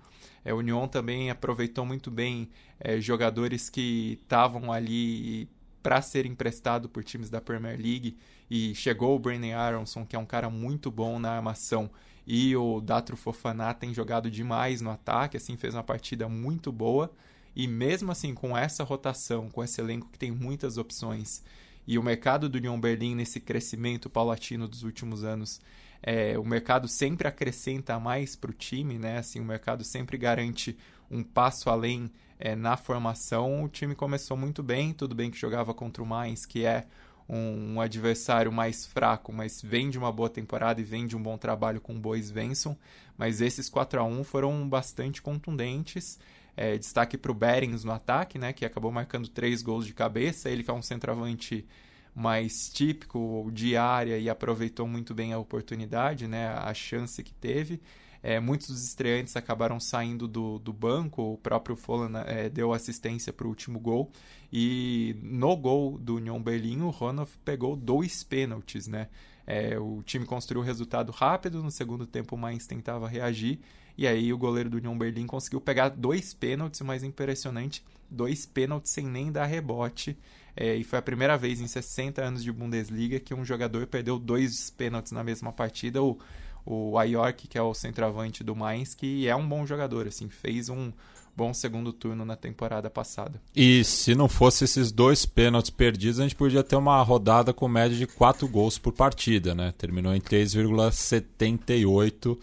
É, o Union também aproveitou muito bem é, jogadores que estavam ali para ser emprestado por times da Premier League e chegou o Brandon Aronson, que é um cara muito bom na armação e o Datro Fofaná tem jogado demais no ataque, assim, fez uma partida muito boa. E mesmo assim, com essa rotação, com esse elenco que tem muitas opções, e o mercado do Union Berlim nesse crescimento paulatino dos últimos anos, é, o mercado sempre acrescenta mais para o time, né? Assim, o mercado sempre garante um passo além é, na formação. O time começou muito bem, tudo bem que jogava contra o Mainz, que é um, adversário mais fraco, mas vem de uma boa temporada e vem de um bom trabalho com o Bois Venson. Mas esses 4 a 1 foram bastante contundentes. É, destaque para o Berings no ataque, né, que acabou marcando três gols de cabeça. Ele que é um centroavante mais típico de área e aproveitou muito bem a oportunidade, né, a chance que teve. É, muitos dos estreantes acabaram saindo do, do banco, o próprio Folland é, deu assistência para o último gol. E no gol do Union Berlim, o Ronoff pegou dois pênaltis, né? É, o time construiu o resultado rápido, no segundo tempo o Mainz tentava reagir, e aí o goleiro do Union Berlim conseguiu pegar dois pênaltis, o mais impressionante, dois pênaltis sem nem dar rebote. É, e foi a primeira vez em 60 anos de Bundesliga que um jogador perdeu dois pênaltis na mesma partida. O, o Ayork, que é o centroavante do Mainz, que é um bom jogador, assim, fez um bom segundo turno na temporada passada. E se não fosse esses dois pênaltis perdidos, a gente podia ter uma rodada com média de 4 gols por partida, né? Terminou em 3,78.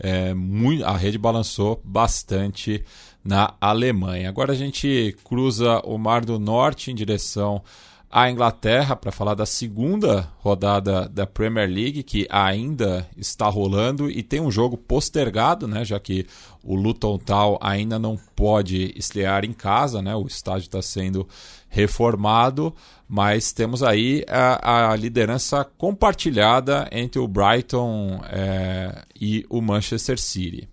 É, muito, a rede balançou bastante na Alemanha. Agora a gente cruza o Mar do Norte em direção à Inglaterra para falar da segunda rodada da Premier League que ainda está rolando e tem um jogo postergado, né, já que o Luton Town ainda não pode estrear em casa, né, o estádio está sendo reformado, mas temos aí a, a liderança compartilhada entre o Brighton é, e o Manchester City.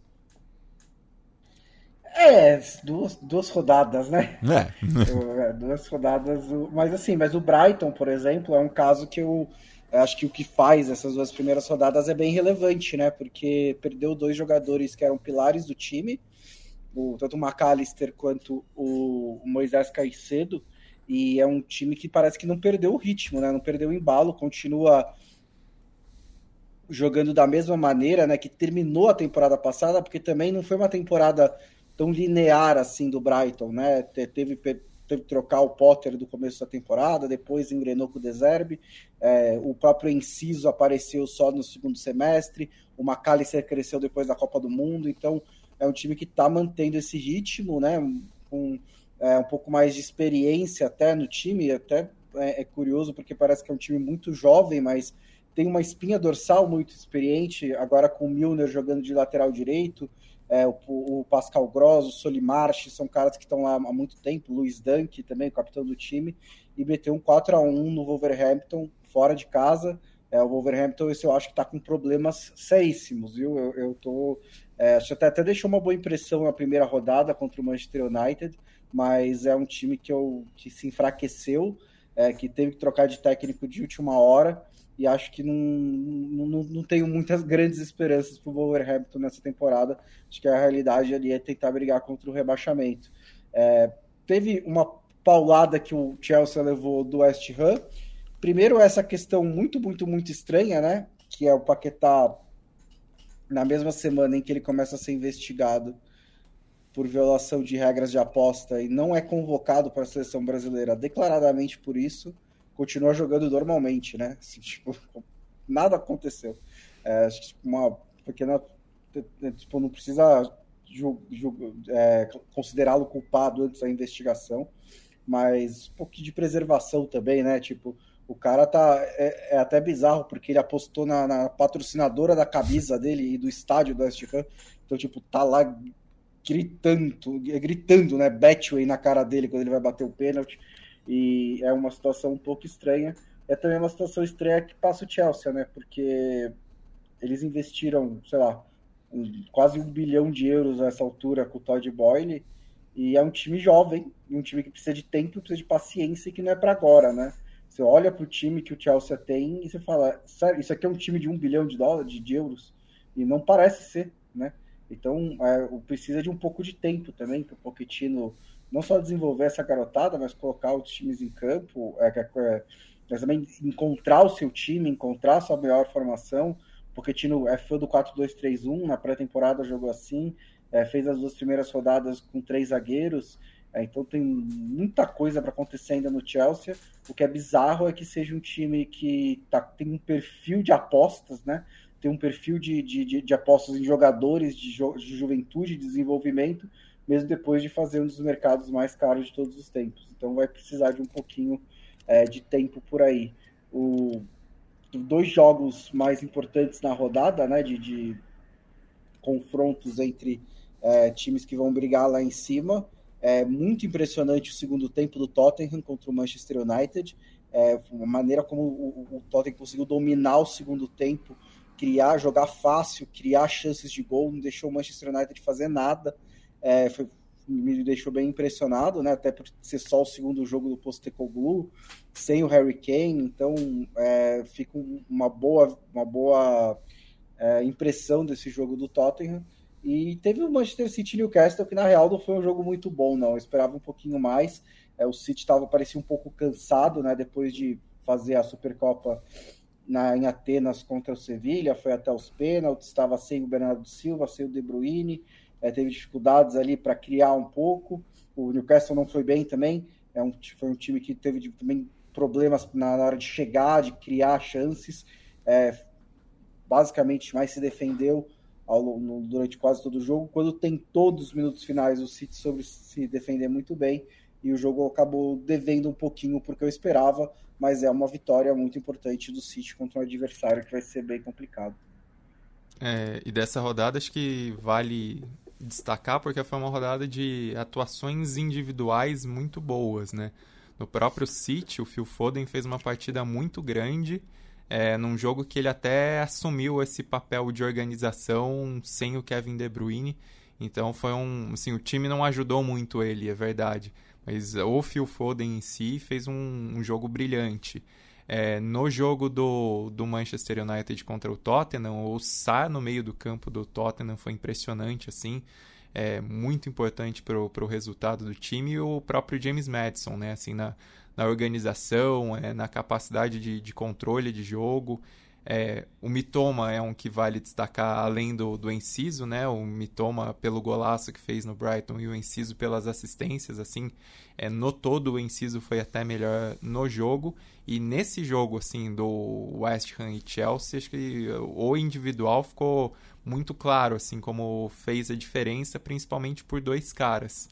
É, duas, duas rodadas, né? É. é. duas rodadas. Mas assim, mas o Brighton, por exemplo, é um caso que eu, eu acho que o que faz essas duas primeiras rodadas é bem relevante, né? Porque perdeu dois jogadores que eram pilares do time, o, tanto o McAllister quanto o, o Moisés Caicedo, e é um time que parece que não perdeu o ritmo, né? Não perdeu o embalo, continua jogando da mesma maneira, né? Que terminou a temporada passada, porque também não foi uma temporada tão linear assim do Brighton, né? Teve, teve que trocar o Potter do começo da temporada, depois engrenou com o Deserbe, é, o próprio Enciso apareceu só no segundo semestre, o McAllister cresceu depois da Copa do Mundo, então é um time que está mantendo esse ritmo, né? Com é, um pouco mais de experiência até no time, até é, é curioso porque parece que é um time muito jovem, mas tem uma espinha dorsal muito experiente, agora com o Milner jogando de lateral direito, é, o, o, Pascal Gross, o Solimarch, são caras que estão lá há muito tempo, Luiz Dunk também, capitão do time, e meteu um 4 a 1 no Wolverhampton, fora de casa. É, o Wolverhampton, esse eu acho que está com problemas seríssimos, viu? Eu, eu tô. É, até, até deixou uma boa impressão na primeira rodada contra o Manchester United, mas é um time que, eu, que se enfraqueceu, é, que teve que trocar de técnico de última hora e acho que não, não, não tenho muitas grandes esperanças para o Wolverhampton nessa temporada. Acho que a realidade ali é tentar brigar contra o rebaixamento. É, teve uma paulada que o Chelsea levou do West Ham. Primeiro, essa questão muito, muito, muito estranha, né? Que é o Paquetá, na mesma semana em que ele começa a ser investigado por violação de regras de aposta e não é convocado para a seleção brasileira declaradamente por isso continua jogando normalmente, né? Assim, tipo, (laughs) nada aconteceu. É, tipo, uma pequena. Tipo, não precisa é, considerá-lo culpado antes da investigação, mas um pouquinho de preservação também, né? Tipo, o cara tá. É, é até bizarro, porque ele apostou na, na, patrocinadora da camisa dele e do estádio do West Ham. Então, tipo, tá lá gritando, gritando, né? Betway na cara dele quando ele vai bater o pênalti e é uma situação um pouco estranha. É também uma situação estranha que passa o Chelsea, né? Porque eles investiram, sei lá, um, quase um bilhão de euros nessa altura com o Todd Boyle e é um time jovem, um time que precisa de tempo, precisa de paciência e que não é para agora, né? Você olha para o time que o Chelsea tem e você fala, sério, isso aqui é um time de um bilhão de dólares, de, de euros, e não parece ser, né? Então, é, precisa de um pouco de tempo também para o Pochettino não só desenvolver essa garotada, mas colocar os times em campo, é, é, mas também encontrar o seu time, encontrar a sua melhor formação. Porque Tino é fã do 4-2-3-1, na pré-temporada jogou assim, é, fez as duas primeiras rodadas com três zagueiros, é, então tem muita coisa para acontecer ainda no Chelsea. O que é bizarro é que seja um time que tá, tem um perfil de apostas, né? Tem um perfil de, de, de, de apostas em jogadores de, jo, de juventude, de desenvolvimento, mesmo depois de fazer um dos mercados mais caros de todos os tempos. Então vai precisar de um pouquinho é, de tempo por aí. O, dois jogos mais importantes na rodada, né, de, de confrontos entre é, times que vão brigar lá em cima. É muito impressionante o segundo tempo do Tottenham contra o Manchester United. É, a maneira como o, o Tottenham conseguiu dominar o segundo tempo, criar, jogar fácil, criar chances de gol, não deixou o Manchester United fazer nada é, foi, me deixou bem impressionado, né? Até por ser só o segundo jogo do Postecoglou, sem o Harry Kane, então é, fica uma boa, uma boa é, impressão desse jogo do Tottenham. E teve o Manchester City Newcastle, que na real não foi um jogo muito bom, não. Eu esperava um pouquinho mais. É, o City tava, parecia um pouco cansado, né? Depois de fazer a Supercopa na, em Atenas contra o Sevilha, foi até os pênaltis, estava sem o Bernardo Silva, sem o De Bruyne, é, teve dificuldades ali para criar um pouco. O Newcastle não foi bem também, é um, foi um time que teve também problemas na hora de chegar, de criar chances. É, basicamente, mais se defendeu ao, no, durante quase todo o jogo. Quando tem todos os minutos finais, o City soube se defender muito bem e o jogo acabou devendo um pouquinho porque eu esperava, mas é uma vitória muito importante do City contra um adversário que vai ser bem complicado. É, e dessa rodada acho que vale destacar porque foi uma rodada de atuações individuais muito boas, né? No próprio City, o Phil Foden fez uma partida muito grande é, num jogo que ele até assumiu esse papel de organização sem o Kevin De Bruyne. Então foi um, assim, o time não ajudou muito ele, é verdade. Mas o Phil Foden em si fez um, um jogo brilhante. É, no jogo do, do Manchester United contra o Tottenham, o Sá no meio do campo do Tottenham foi impressionante, assim, é, muito importante para o resultado do time e o próprio James Madison, né, assim, na, na organização, é, na capacidade de, de controle de jogo. É, o Mitoma é um que vale destacar além do, do Enciso, né? O Mitoma pelo golaço que fez no Brighton e o Enciso pelas assistências, assim, é, no todo o Enciso foi até melhor no jogo. E nesse jogo, assim, do West Ham e Chelsea, acho que o individual ficou muito claro, assim, como fez a diferença, principalmente por dois caras.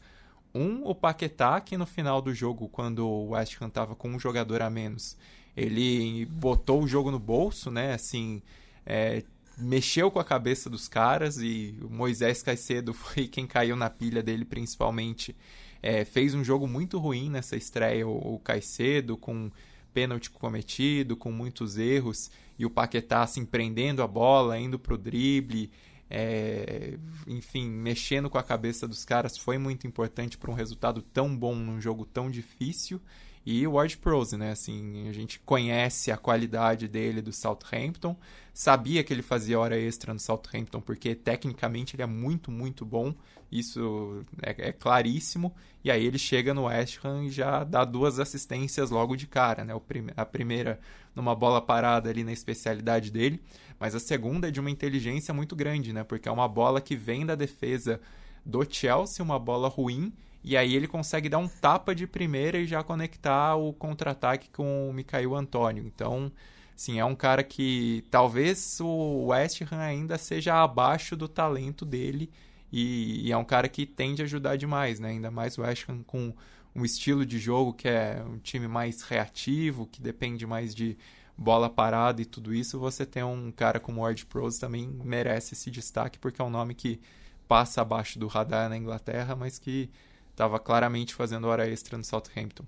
Um, o Paquetá, que no final do jogo, quando o West Ham estava com um jogador a menos, ele botou o jogo no bolso, né? Assim, é, mexeu com a cabeça dos caras e o Moisés Caicedo (laughs) foi quem caiu na pilha dele principalmente. É, fez um jogo muito ruim nessa estreia, o, o Caicedo, com pênalti cometido, com muitos erros, e o Paquetá assim, prendendo a bola, indo pro drible, é, enfim, mexendo com a cabeça dos caras foi muito importante para um resultado tão bom num jogo tão difícil. E o Ward Prose, né? Assim, a gente conhece a qualidade dele do Southampton, sabia que ele fazia hora extra no Southampton, porque tecnicamente ele é muito, muito bom, isso é, é claríssimo. E aí ele chega no West Ham e já dá duas assistências logo de cara, né? O prim a primeira numa bola parada ali na especialidade dele, mas a segunda é de uma inteligência muito grande, né? Porque é uma bola que vem da defesa do Chelsea, uma bola ruim, e aí ele consegue dar um tapa de primeira e já conectar o contra-ataque com o Mikael Antônio. Então, sim, é um cara que talvez o West Ham ainda seja abaixo do talento dele e, e, é um cara que tende a ajudar demais, né? Ainda mais o West Ham com um estilo de jogo que é um time mais reativo, que depende mais de bola parada e tudo isso, você tem um cara como Ward Prowse também merece esse destaque porque é um nome que passa abaixo do radar na Inglaterra, mas que estava claramente fazendo hora extra no Southampton.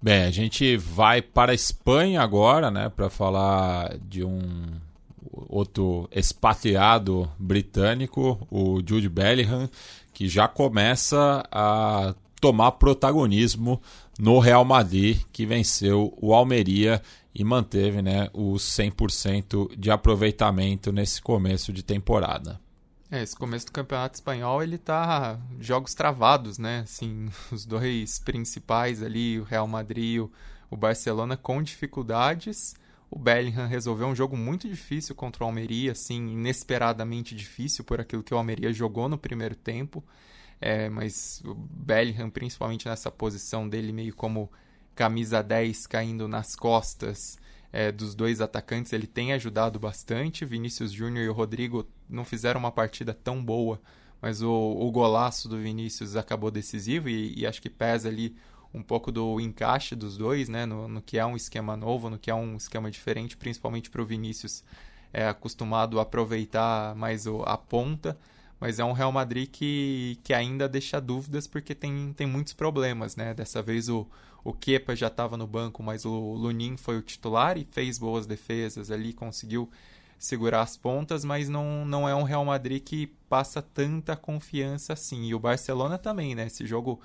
Bem, a gente vai para a Espanha agora, né, para falar de um outro expatriado britânico, o Jude Bellingham, que já começa a tomar protagonismo no Real Madrid, que venceu o Almeria e manteve né, os 100% de aproveitamento nesse começo de temporada. É, esse começo do Campeonato Espanhol, ele tá jogos travados, né? Assim, (laughs) os dois principais ali, o Real Madrid e o Barcelona com dificuldades. O Bellingham resolveu um jogo muito difícil contra o Almeria, assim, inesperadamente difícil por aquilo que o Almeria jogou no primeiro tempo. É, mas o Bellingham, principalmente nessa posição dele, meio como camisa 10 caindo nas costas é, dos dois atacantes, ele tem ajudado bastante. Vinícius Júnior e o Rodrigo não fizeram uma partida tão boa, mas o, o golaço do Vinícius acabou decisivo e, e, acho que pesa ali um pouco do encaixe dos dois, né, no, no que é um esquema novo, no que é um esquema diferente, principalmente para o Vinícius é acostumado a aproveitar mais o, a ponta mas é um Real Madrid que, que ainda deixa dúvidas porque tem, tem muitos problemas, né? Dessa vez o, o Kepa já estava no banco, mas o Lunin foi o titular e fez boas defesas ali, conseguiu segurar as pontas, mas não, não é um Real Madrid que passa tanta confiança assim. E o Barcelona também, né? Esse jogo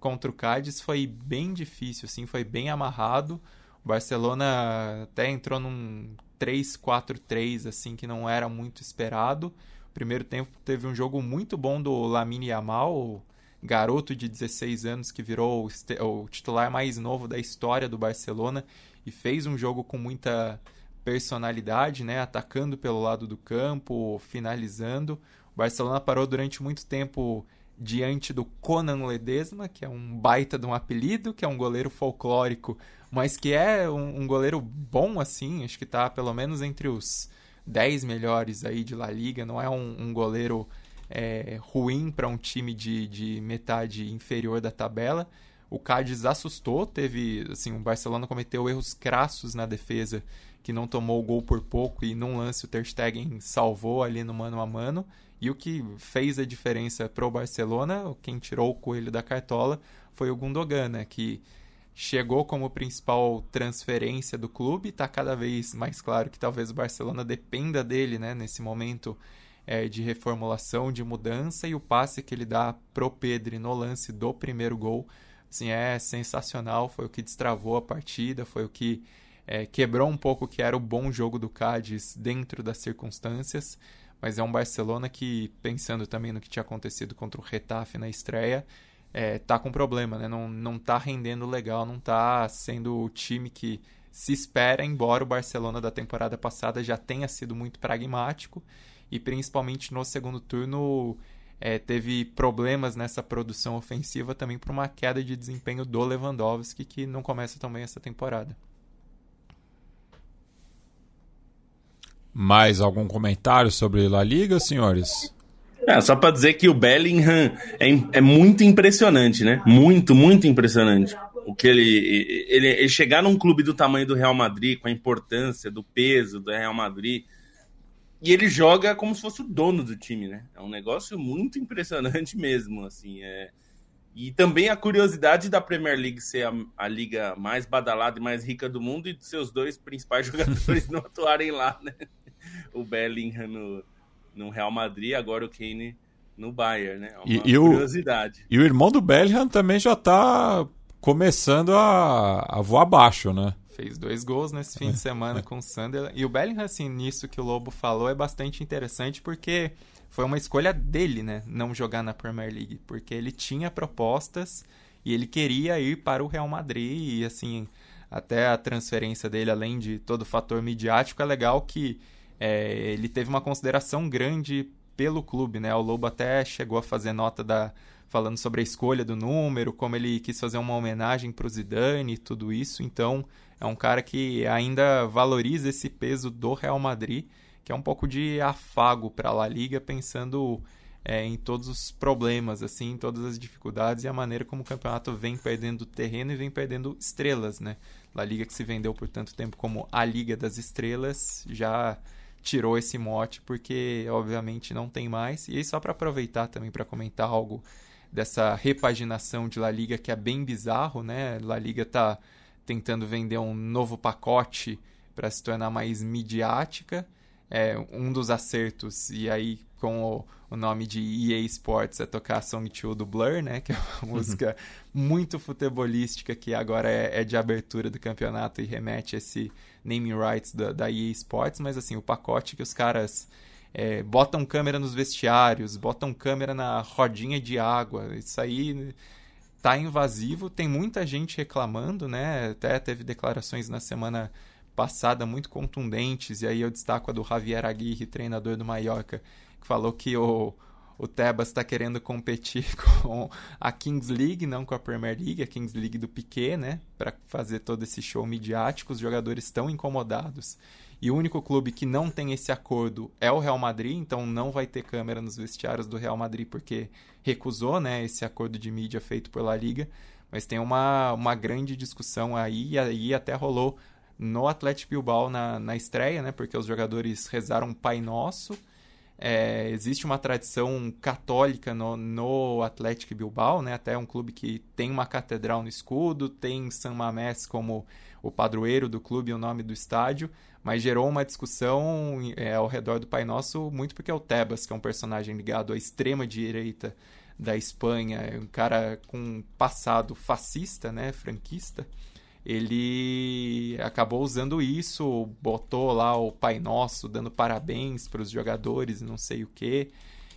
contra o Cádiz foi bem difícil, assim, foi bem amarrado. O Barcelona até entrou num 3-4-3, assim, que não era muito esperado Primeiro tempo teve um jogo muito bom do Lamine Yamal, garoto de 16 anos que virou o titular mais novo da história do Barcelona e fez um jogo com muita personalidade, né, atacando pelo lado do campo, finalizando. O Barcelona parou durante muito tempo diante do Conan Ledesma, que é um baita de um apelido, que é um goleiro folclórico, mas que é um, um goleiro bom assim, acho que está pelo menos entre os 10 melhores aí de La Liga, não é um, um goleiro é, ruim para um time de, de metade inferior da tabela. O Cádiz assustou, teve, assim, o Barcelona cometeu erros crassos na defesa, que não tomou o gol por pouco e num lance o Ter Stegen salvou ali no mano a mano. E o que fez a diferença para o Barcelona, quem tirou o coelho da cartola, foi o Gundogan, né, que chegou como principal transferência do clube. Está cada vez mais claro que talvez o Barcelona dependa dele né, nesse momento é, de reformulação, de mudança. E o passe que ele dá pro Pedri no lance do primeiro gol assim, é sensacional. Foi o que destravou a partida, foi o que é, quebrou um pouco o que era o bom jogo do Cádiz dentro das circunstâncias mas é um Barcelona que, pensando também no que tinha acontecido contra o Retafe na estreia, é, tá com problema, né? Não, não tá rendendo legal, não tá sendo o time que se espera, embora o Barcelona da temporada passada já tenha sido muito pragmático e principalmente no segundo turno é, teve problemas nessa produção ofensiva também por uma queda de desempenho do Lewandowski que não começa também essa temporada. Mais algum comentário sobre La Liga, senhores? É, só para dizer que o Bellingham é, é, muito impressionante, né? Muito, muito impressionante. O que ele, ele, ele chegar num clube do tamanho do Real Madrid, com a importância do peso do Real Madrid, e ele joga como se fosse o dono do time, né? É um negócio muito impressionante (laughs) mesmo, assim. É... E também a curiosidade da Premier League ser a, a, liga mais badalada e mais rica do mundo e de seus dois principais (laughs) jogadores não atuarem lá, né? o Bellingham no, no Real Madrid, agora o Kane no Bayern, né? É uma e, e curiosidade. O, e o irmão do Bellingham também já tá começando a, a voar abaixo, né? Fez dois gols nesse fim de semana com o Sunderland. E o Bellingham, assim, nisso que o Lobo falou, é bastante interessante porque foi uma escolha dele, né? Não jogar na Premier League. Porque ele tinha propostas e ele queria ir para o Real Madrid. E, assim, até a transferência dele, além de todo o fator midiático, é legal que é, ele teve uma consideração grande pelo clube, né? O Lobo até chegou a fazer nota da falando sobre a escolha do número, como ele quis fazer uma homenagem para o Zidane e tudo isso. Então, é um cara que ainda valoriza esse peso do Real Madrid, que é um pouco de afago para a La Liga, pensando é, em todos os problemas, assim, em todas as dificuldades e a maneira como o campeonato vem perdendo terreno e vem perdendo estrelas, né? La Liga que se vendeu por tanto tempo como a Liga das Estrelas já tirou esse mote porque obviamente não tem mais. E aí só para aproveitar também para comentar algo dessa repaginação de La Liga que é bem bizarro, né? La Liga tá tentando vender um novo pacote para se tornar mais midiática. É, um dos acertos, e aí com o, o, nome de EA Sports, é tocar a Song 2 do Blur, né? Que é uma música muito futebolística que agora é, é, de abertura do campeonato e remete a esse naming rights da, da EA Sports, mas assim, o pacote que os caras é, botam câmera nos vestiários, botam câmera na rodinha de água, isso aí tá invasivo, tem muita gente reclamando, né? Até teve declarações na semana passada muito contundentes, e aí eu destaco a do Javier Aguirre, treinador do Mallorca, que falou que o, o Tebas está querendo competir (laughs) com a Kings League, não com a Premier League, a Kings League do Piquet, né? Para fazer todo esse show midiático, os jogadores estão incomodados. E o único clube que não tem esse acordo é o Real Madrid, então não vai ter câmera nos vestiários do Real Madrid porque recusou, né, esse acordo de mídia feito pela Liga. Mas tem uma, uma grande discussão aí, e aí até rolou no Atlético Bilbao na, na estreia, né? Porque os jogadores rezaram Pai Nosso é, existe uma tradição católica no, no Atlético Bilbao, né? até um clube que tem uma catedral no escudo, tem San Mamés como o padroeiro do clube e o nome do estádio, mas gerou uma discussão é, ao redor do Pai Nosso, muito porque é o Tebas, que é um personagem ligado à extrema-direita da Espanha, é um cara com um passado fascista, né, franquista, ele acabou usando isso, botou lá o Pai Nosso dando parabéns para os jogadores, não sei o que.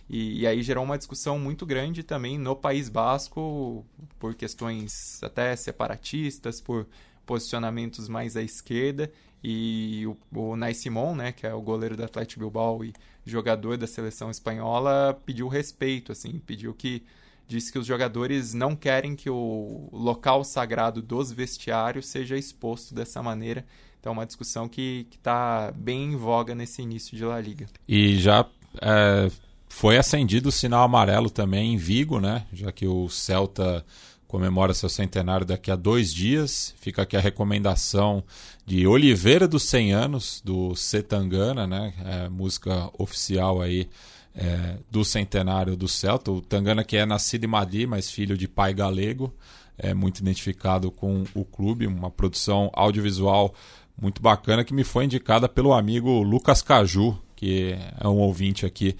E, e, aí gerou uma discussão muito grande também no País Basco por questões até separatistas, por posicionamentos mais à esquerda. E o, o Nai Simon, né, que é o goleiro do Atlético Bilbao e jogador da seleção espanhola, pediu respeito, assim, pediu que disse que os jogadores não querem que o local sagrado dos vestiários seja exposto dessa maneira. Então, é uma discussão que está bem em voga nesse início de La Liga. E já é, foi acendido o sinal amarelo também em Vigo, né? Já que o Celta comemora seu centenário daqui a dois dias. Fica aqui a recomendação de Oliveira dos 100 anos, do Setangana, né? É, música oficial aí é, do centenário do Celta. O Tangana que é nascido em Madrid, mas filho de pai galego, é muito identificado com o clube, uma produção audiovisual muito bacana que me foi indicada pelo amigo Lucas Caju, que é um ouvinte aqui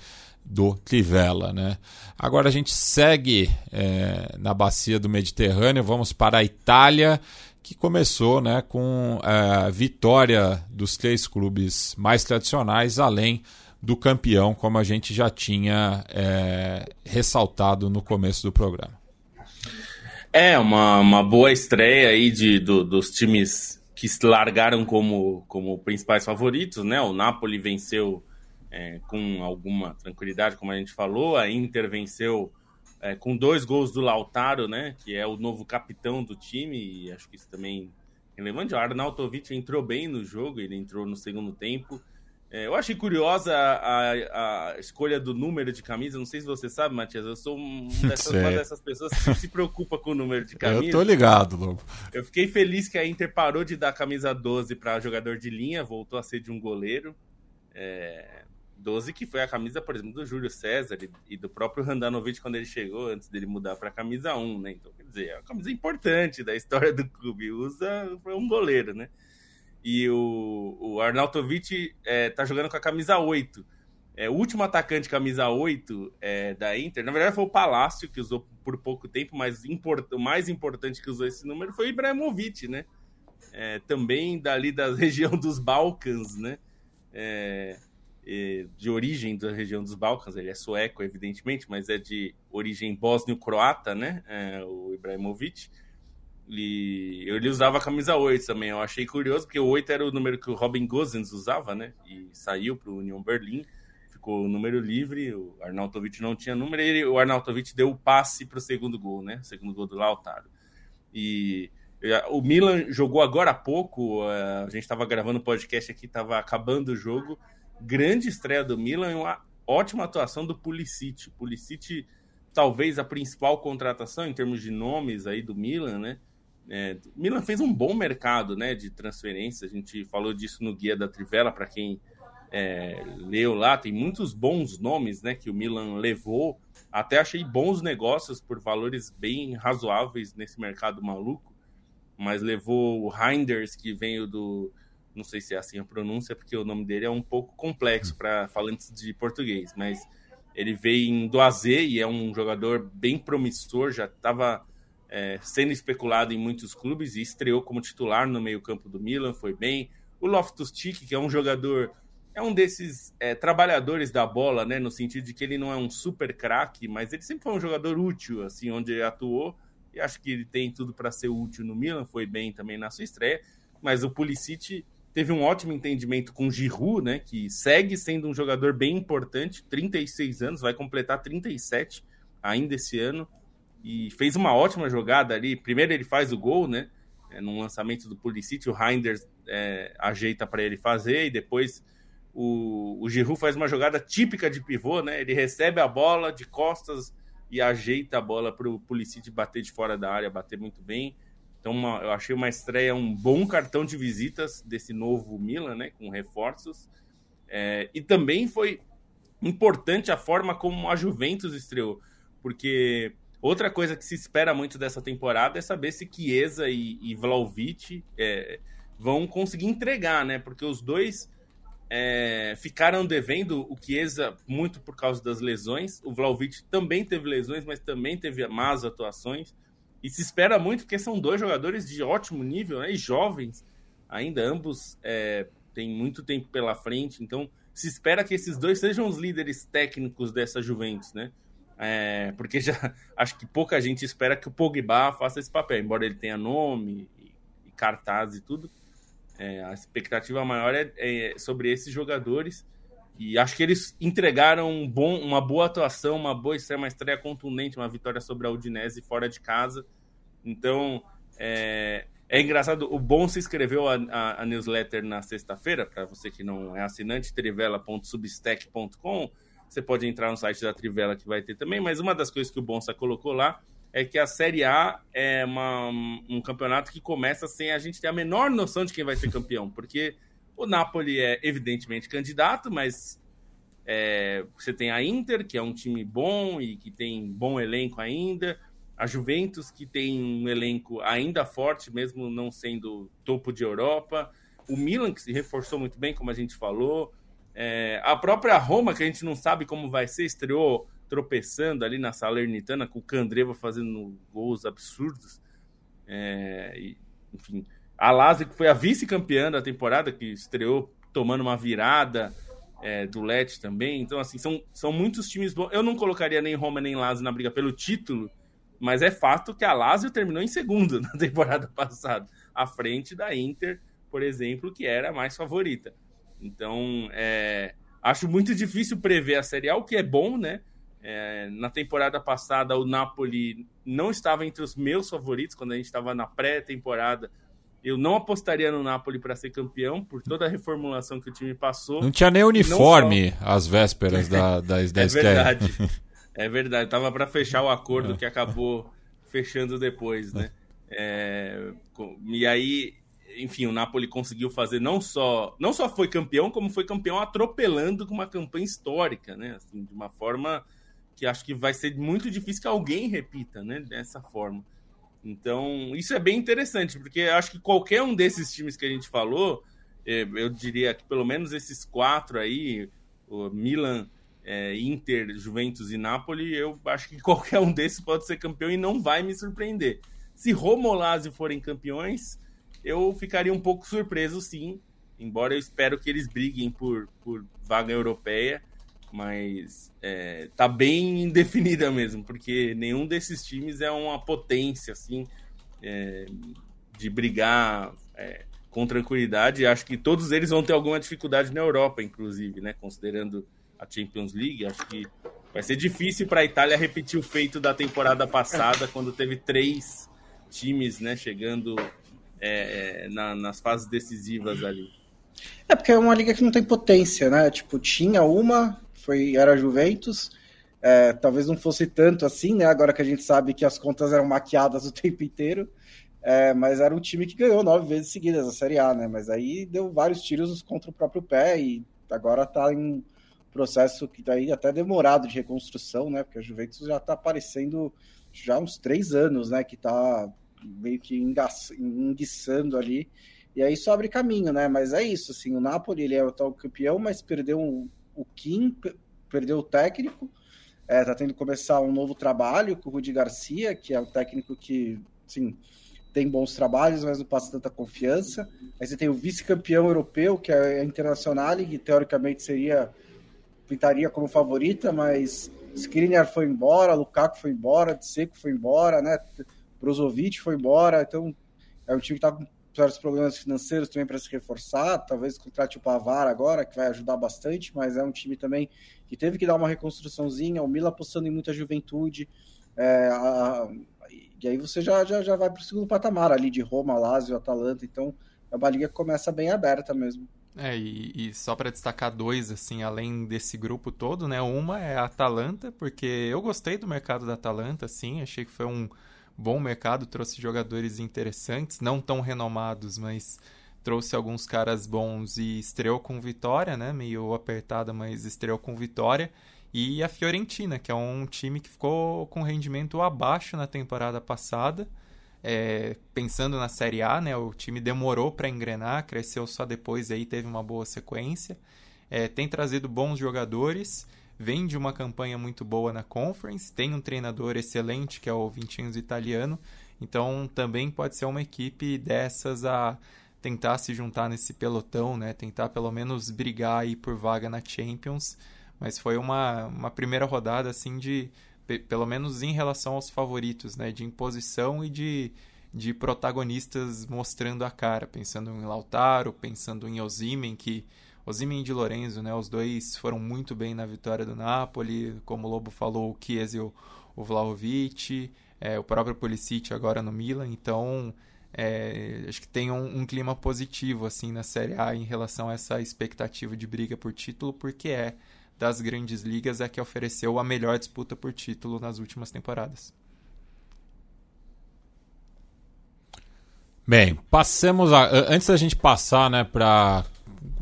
do Trivela. Né? Agora a gente segue é, na bacia do Mediterrâneo, vamos para a Itália, que começou né, com a é, vitória dos três clubes mais tradicionais, além do campeão, como a gente já tinha é, ressaltado no começo do programa. É, uma, uma boa estreia aí de, do, dos times que largaram como, como principais favoritos, né? O Napoli venceu é, com alguma tranquilidade, como a gente falou, a Inter venceu é, com dois gols do Lautaro, né? Que é o novo capitão do time, e acho que isso também é relevante. O Arnautovic entrou bem no jogo, ele entrou no segundo tempo. É, eu achei curiosa a, a, escolha do número de camisa. Não sei se você sabe, Matias. Eu sou um (laughs) dessas, uma dessas pessoas que se preocupa com o número de camisa. (laughs) Eu tô ligado, Lobo. Eu fiquei feliz que a Inter parou de dar camisa 12 para jogador de linha, voltou a ser de um goleiro. É, 12 que foi a camisa, por exemplo, do Júlio César e, do próprio Randanovic quando ele chegou, antes dele mudar para a camisa 1, né? Então, quer dizer, é uma camisa importante da história do clube. Usa foi um goleiro, né? E o, o Arnautovic é, tá jogando com a camisa 8. É, o último atacante camisa 8 é, da Inter, na verdade foi o Palácio, que usou por pouco tempo, mas import, o mais importante que usou esse número foi o Ibrahimovic, né? É, também dali da (laughs) região dos Balcãs, né? É, de origem da região dos Balcãs, ele é sueco, evidentemente, mas é de origem bósnio-croata, né? É, o Ibrahimovic. E ele usava a camisa 8 também. Eu achei curioso, porque o 8 era o número que o Robin Gosens usava, né? E saiu para o Union Berlim. Ficou o número livre. O Arnautovic não tinha número. E o Arnautovic deu o passe para o segundo gol, né? O segundo gol do Lautaro. E o Milan jogou agora há pouco. A gente estava gravando o podcast aqui, estava acabando o jogo. Grande estreia do Milan e uma ótima atuação do Pulisic. Pulisic, talvez a principal contratação em termos de nomes aí do Milan, né? É, Milan fez um bom mercado né, de transferência, a gente falou disso no Guia da Trivela, para quem é, leu lá, tem muitos bons nomes né, que o Milan levou. Até achei bons negócios por valores bem razoáveis nesse mercado maluco, mas levou o Reinders, que veio do. Não sei se é assim a pronúncia, porque o nome dele é um pouco complexo para falantes de português, mas ele veio do AZ e é um jogador bem promissor, já estava é, sendo especulado em muitos clubes e estreou como titular no meio-campo do Milan, foi bem. O Loftus-Cheek, que é um jogador, é um desses é, trabalhadores da bola, né, no sentido de que ele não é um super craque, mas ele sempre foi um jogador útil, assim, onde ele atuou. E acho que ele tem tudo para ser útil no Milan, foi bem também na sua estreia. Mas o Pulisic teve um ótimo entendimento com o Giroud, né, que segue sendo um jogador bem importante, 36 anos, vai completar 37 ainda esse ano e fez uma ótima jogada ali. Primeiro ele faz o gol, né? É, num lançamento do Pulisic, o Reinders é, ajeita para ele fazer e depois o, o Giroud faz uma jogada típica de pivô, né? Ele recebe a bola de costas e ajeita a bola para o Pulisic bater de fora da área, bater muito bem. Então uma, eu achei uma estreia, um bom cartão de visitas desse novo Milan, né? Com reforços. É, e também foi importante a forma como a Juventus estreou, porque Outra coisa que se espera muito dessa temporada é saber se Chiesa e, e Vlaovic é, vão conseguir entregar, né? Porque os dois é, ficaram devendo o Chiesa muito por causa das lesões. O Vlaovic também teve lesões, mas também teve más atuações. E se espera muito, porque são dois jogadores de ótimo nível, né? E jovens, ainda ambos é, têm muito tempo pela frente. Então, se espera que esses dois sejam os líderes técnicos dessa Juventus, né? É, porque já (laughs) acho que pouca gente espera que o Pogba faça esse papel, embora ele tenha nome e, e cartaz e tudo. É, a expectativa maior é, é, sobre esses jogadores. E acho que eles entregaram um bom, uma boa atuação, uma boa estreia, uma estreia contundente, uma vitória sobre a Udinese fora de casa. Então, é, é engraçado, o Bom se inscreveu a, a, a newsletter na sexta-feira, para você que não é assinante, trivela.substack.com. Você pode entrar no site da Trivela que vai ter também, mas uma das coisas que o Bonsa colocou lá é que a Série A é uma, um campeonato que começa sem a gente ter a menor noção de quem vai ser campeão, porque o Napoli é evidentemente candidato, mas é, você tem a Inter, que é um time bom e que tem bom elenco ainda, a Juventus, que tem um elenco ainda forte, mesmo não sendo topo de Europa, o Milan, que se reforçou muito bem, como a gente falou, é, a própria Roma, que a gente não sabe como vai ser, estreou tropeçando ali na Salernitana, com o Candreva fazendo gols absurdos. É, e, enfim, a Lazio, que foi a vice-campeã da temporada, que estreou tomando uma virada é, do Lecce também. Então, assim, são, são muitos times bons. Eu não colocaria nem Roma nem Lazio na briga pelo título, mas é fato que a Lazio terminou em segundo (laughs) na temporada passada, à frente da Inter, por exemplo, que era a mais favorita. Então, é, acho muito difícil prever a Série A, o que é bom, né? É, na temporada passada, o Napoli não estava entre os meus favoritos quando a gente estava na pré-temporada. Eu não apostaria no Napoli para ser campeão por toda a reformulação que o time passou. Não tinha nem uniforme só... às vésperas da, da, da (laughs) É verdade. (laughs) é verdade. Tava para fechar o acordo que acabou fechando depois, né? É... E aí, enfim, o Napoli conseguiu fazer não só não só foi campeão, como foi campeão atropelando com uma campanha histórica, né? Assim, de uma forma que acho que vai ser muito difícil que alguém repita, né? Dessa forma. Então, isso é bem interessante, porque acho que qualquer um desses times que a gente falou, é, eu diria que pelo menos esses quatro aí, o Milan, é, Inter, Juventus e Napoli, eu acho que (laughs) qualquer um desses pode ser campeão e não vai me surpreender. Se Roma Lazio forem campeões, eu ficaria um pouco surpreso, sim, embora eu espero que eles briguem por, por vaga europeia mas é, tá bem (laughs) indefinida mesmo, porque nenhum desses times é uma potência assim é, de brigar é, com tranquilidade. Acho que todos eles vão ter alguma dificuldade na Europa, inclusive, né? Considerando a Champions League, acho que vai ser difícil para a Itália repetir o feito da temporada passada, (laughs) quando teve três times, né, chegando é, na, nas fases decisivas ali. É porque é uma liga que não tem potência, né? Tipo, tinha uma, foi era Juventus. É, talvez não fosse tanto assim, né? Agora que a gente sabe que as contas eram maquiadas (laughs) o tempo inteiro. É, mas era um time que ganhou nove vezes seguidas a Série A, né? Mas aí deu vários tiros contra o próprio pé e agora tá em um processo que tá aí até demorado de reconstrução, né? Porque a Juventus já tá aparecendo já uns três anos, né? Que tá meio que enguiçando ali. E aí só abre caminho, né? Mas é isso, assim, o Napoli ele é o tal campeão, mas perdeu um, o Kim perdeu o técnico, está é, tendo que começar um novo trabalho com o Rudi Garcia, que é um técnico que, sim, tem bons trabalhos, mas não passa tanta confiança. Aí você tem o vice-campeão europeu, que é a Internacional, que teoricamente seria pintaria como favorita, mas Skriniar foi embora, Lukaku foi embora, Seco foi embora, né? Brozovic foi embora, então é um time que está com vários problemas financeiros também para se reforçar, talvez contrate o Pavar agora, que vai ajudar bastante, mas é um time também que teve que dar uma reconstruçãozinha, o Mila apostando em muita juventude, é, a, e aí você já, já, já vai para o segundo patamar ali de Roma, Lazio, Atalanta, então é uma liga que começa bem aberta mesmo. É, e, e só para destacar dois, assim, além desse grupo todo, né? Uma é a Atalanta, porque eu gostei do mercado da Atalanta, assim, achei que foi um, bom mercado, trouxe jogadores interessantes, não tão renomados, mas trouxe alguns caras bons e estreou com vitória, né? Meio apertada, mas estreou com vitória. E a Fiorentina, que é um time que ficou com rendimento abaixo na temporada passada. É, pensando na Série A, né? O time demorou para engrenar, cresceu só depois aí, teve uma boa sequência. É, tem trazido bons jogadores vem de uma campanha muito boa na Conference, tem um treinador excelente que é o Vincenzo Italiano, Então também pode ser uma equipe dessas a tentar se juntar nesse pelotão, né? Tentar pelo menos brigar aí por vaga na Champions. Mas foi uma, uma primeira rodada assim de pelo menos em relação aos favoritos, né? De imposição e de, de protagonistas mostrando a cara, pensando em Lautaro, pensando em Osimen, que Osimen e Di Lorenzo, né? Os dois foram muito bem na vitória do Napoli, como o Lobo falou, o e o, Vlahovic, é, o próprio Pulisic agora no Milan, então é, acho que tem um, um, clima positivo assim na Série A em relação a essa expectativa de briga por título, porque é das grandes ligas é que ofereceu a melhor disputa por título nas últimas temporadas. Bem, passemos a, antes da gente passar, né, para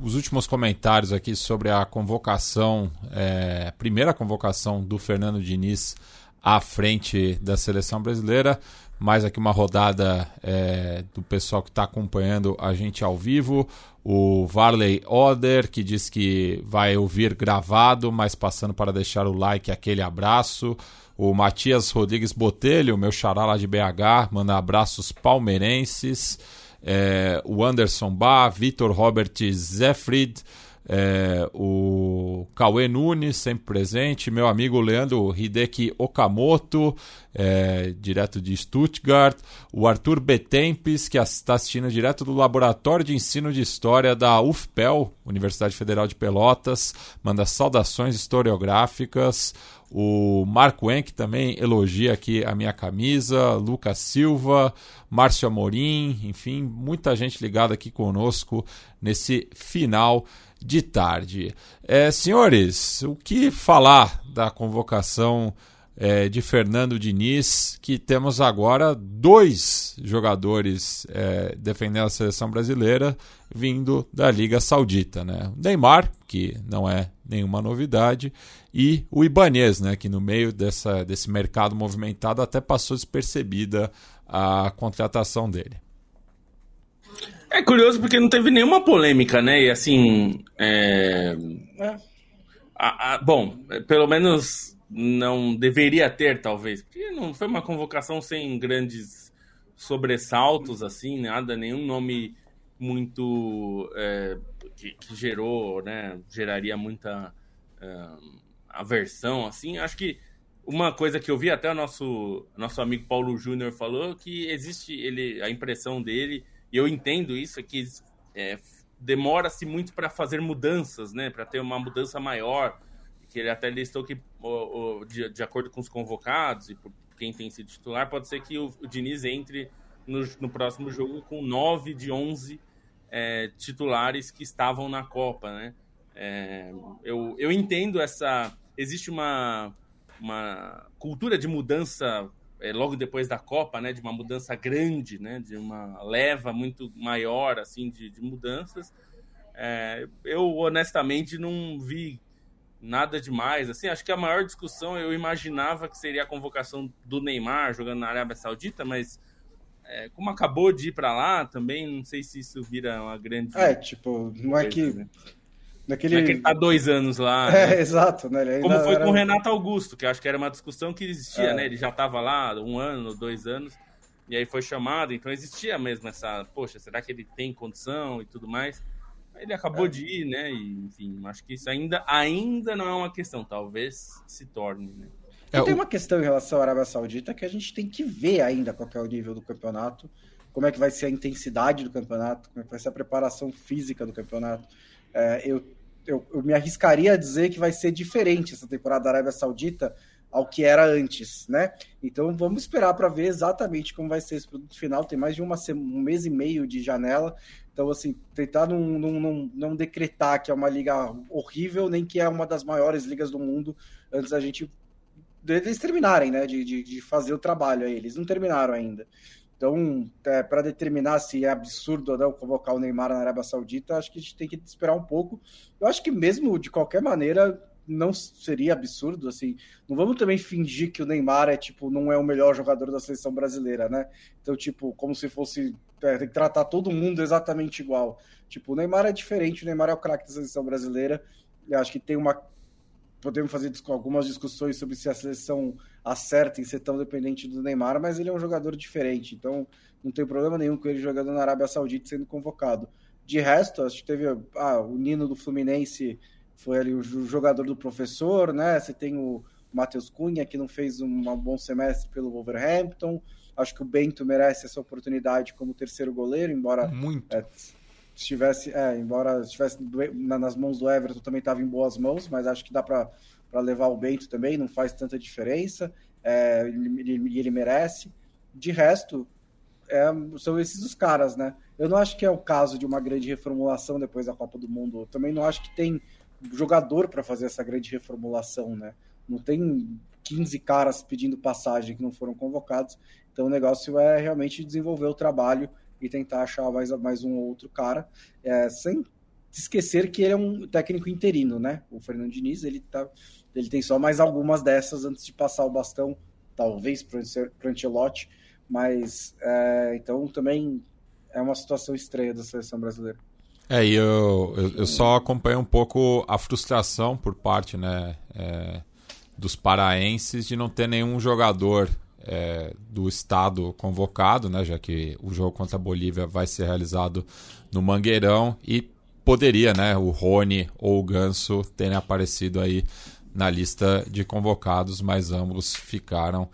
os últimos comentários aqui sobre a convocação, é, primeira convocação do Fernando Diniz à frente da seleção brasileira. Mais aqui uma rodada é, do pessoal que está acompanhando a gente ao vivo. O Varley Oder, que diz que vai ouvir gravado, mas passando para deixar o like, aquele abraço. O Matias Rodrigues Botelho, meu xará lá de BH, manda abraços palmeirenses. É, o Anderson Bá, Vitor Robert Zefried, é, o Cauê Nunes, sempre presente, meu amigo Leandro Hideki Okamoto, é, direto de Stuttgart, o Arthur Betempes, que está assistindo direto do Laboratório de Ensino de História da UFPEL, Universidade Federal de Pelotas, manda saudações historiográficas, o Marco Enck também elogia aqui a minha camisa, Lucas Silva, Márcio Amorim, enfim, muita gente ligada aqui conosco nesse final de tarde. É, senhores, o que falar da convocação é, de Fernando Diniz, que temos agora dois jogadores é, defendendo a seleção brasileira vindo da Liga Saudita, né? O Neymar, que não é nenhuma novidade, e o Ibanez, né? Que no meio dessa, desse mercado movimentado até passou despercebida a contratação dele. É curioso porque não teve nenhuma polêmica, né? E assim. É... É. A, a, bom, pelo menos não deveria ter, talvez. Porque não foi uma convocação sem grandes sobressaltos, assim, nada, nenhum nome muito. É, que, que, gerou, né? Geraria muita é, aversão, assim. Acho que uma coisa que eu vi até o nosso, nosso amigo Paulo Júnior falou que existe ele a impressão dele e eu entendo isso, é que é, demora-se muito para fazer mudanças, né? Para ter uma mudança maior. Que ele até listou que, o, o, de, de, acordo com os convocados e por quem tem sido titular, pode ser que o, o Diniz entre no, no, próximo jogo com 9 de 11 é, titulares que estavam na Copa, né? É, eu, eu entendo essa. Existe uma, uma cultura de mudança é, logo depois da Copa, né, de uma mudança grande, né, de uma leva muito maior assim de, de mudanças. É, eu honestamente não vi nada demais. Assim, acho que a maior discussão eu imaginava que seria a convocação do Neymar jogando na Arábia Saudita, mas é, como acabou de ir para lá, também não sei se isso vira uma grande. É, tipo, não é que Naquele... Ele tá dois anos lá. (laughs) É, né? exato. Né? Como foi era... com o Renato Augusto, que acho que era uma discussão que existia, é. né? Ele já tava lá um ano, dois anos, e aí foi chamado, então existia mesmo essa, poxa, será que ele tem condição e tudo mais? Ele acabou é. de ir, né? E, enfim, acho que isso ainda, ainda não é uma questão, talvez se torne, né? É, tem uma questão em relação à Arábia Saudita que a gente tem que ver ainda qual é o nível do campeonato, como é que vai ser a intensidade do campeonato, como é que vai ser a preparação física do campeonato. É, eu eu, eu, me arriscaria a dizer que vai ser diferente essa temporada da Arábia Saudita ao que era antes, né? Então vamos esperar para ver exatamente como vai ser esse produto final. Tem mais de uma, um mês e meio de janela. Então, assim, tentar não, não, não, não decretar que é uma liga horrível, nem que é uma das maiores ligas do mundo, antes da gente deles terminarem, né? De, de, de fazer o trabalho aí. Eles não terminaram ainda. Então, é, para determinar se é absurdo ou não convocar o Neymar na Arábia Saudita, acho que a gente tem que esperar um pouco. Eu acho que mesmo de qualquer maneira não seria absurdo, assim. Não vamos também fingir que o Neymar é tipo não é o melhor jogador da seleção brasileira, né? Então, tipo, como se fosse é, tem que tratar todo mundo exatamente igual. Tipo, o Neymar é diferente, o Neymar é o craque da seleção brasileira. Eu acho que tem uma podemos fazer algumas discussões sobre se a seleção acerta em ser tão dependente do Neymar, mas ele é um jogador diferente, então não tem problema nenhum com ele jogando na Arábia Saudita sendo convocado. De resto, acho que teve ah, o Nino do Fluminense, foi ali o jogador do professor, né? Você tem o Matheus Cunha, que não fez um bom semestre pelo Wolverhampton. Acho que o Bento merece essa oportunidade como terceiro goleiro, embora muito é, estivesse, é, embora estivesse nas mãos do Everton também estava em boas mãos, mas acho que dá para levar o Bento também, não faz tanta diferença. É, ele, ele, ele merece. De resto, é, são esses os caras, né? Eu não acho que é o caso de uma grande reformulação depois da Copa do Mundo. Eu também não acho que tem jogador para fazer essa grande reformulação, né? Não tem 15 caras pedindo passagem que não foram convocados. Então o negócio é realmente desenvolver o trabalho e tentar achar mais, mais um ou outro cara, é, sem esquecer que ele é um técnico interino, né? O Fernando Diniz, ele, tá, ele tem só mais algumas dessas antes de passar o bastão, talvez para o Ancelotti, mas é, então também é uma situação estranha da seleção brasileira. É, e eu, eu, eu, só acompanho um pouco a frustração por parte né, é, dos paraenses de não ter nenhum jogador é, do estado convocado, né, já que o jogo contra a Bolívia vai ser realizado no Mangueirão e poderia né, o Rony ou o Ganso terem aparecido aí na lista de convocados, mas ambos ficaram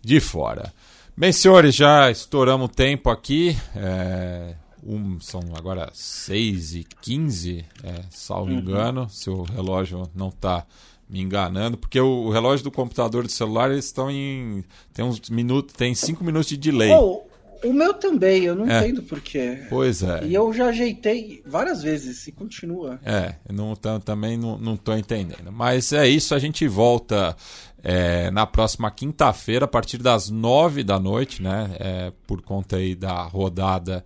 de fora. Bem, senhores, já estouramos o tempo aqui. É, um, são agora 6 e 15, é, salvo uhum. engano, se o relógio não está me enganando, porque o, o, relógio do computador e do celular eles estão em. Tem uns minutos, tem 5 minutos de delay. Oh, o meu também, eu não é. entendo porquê. Pois é. E eu já ajeitei várias vezes e continua. É, não, também não, não tô entendendo. Mas é isso, a gente volta é, na próxima quinta-feira, a partir das nove da noite, né? É, por conta aí da rodada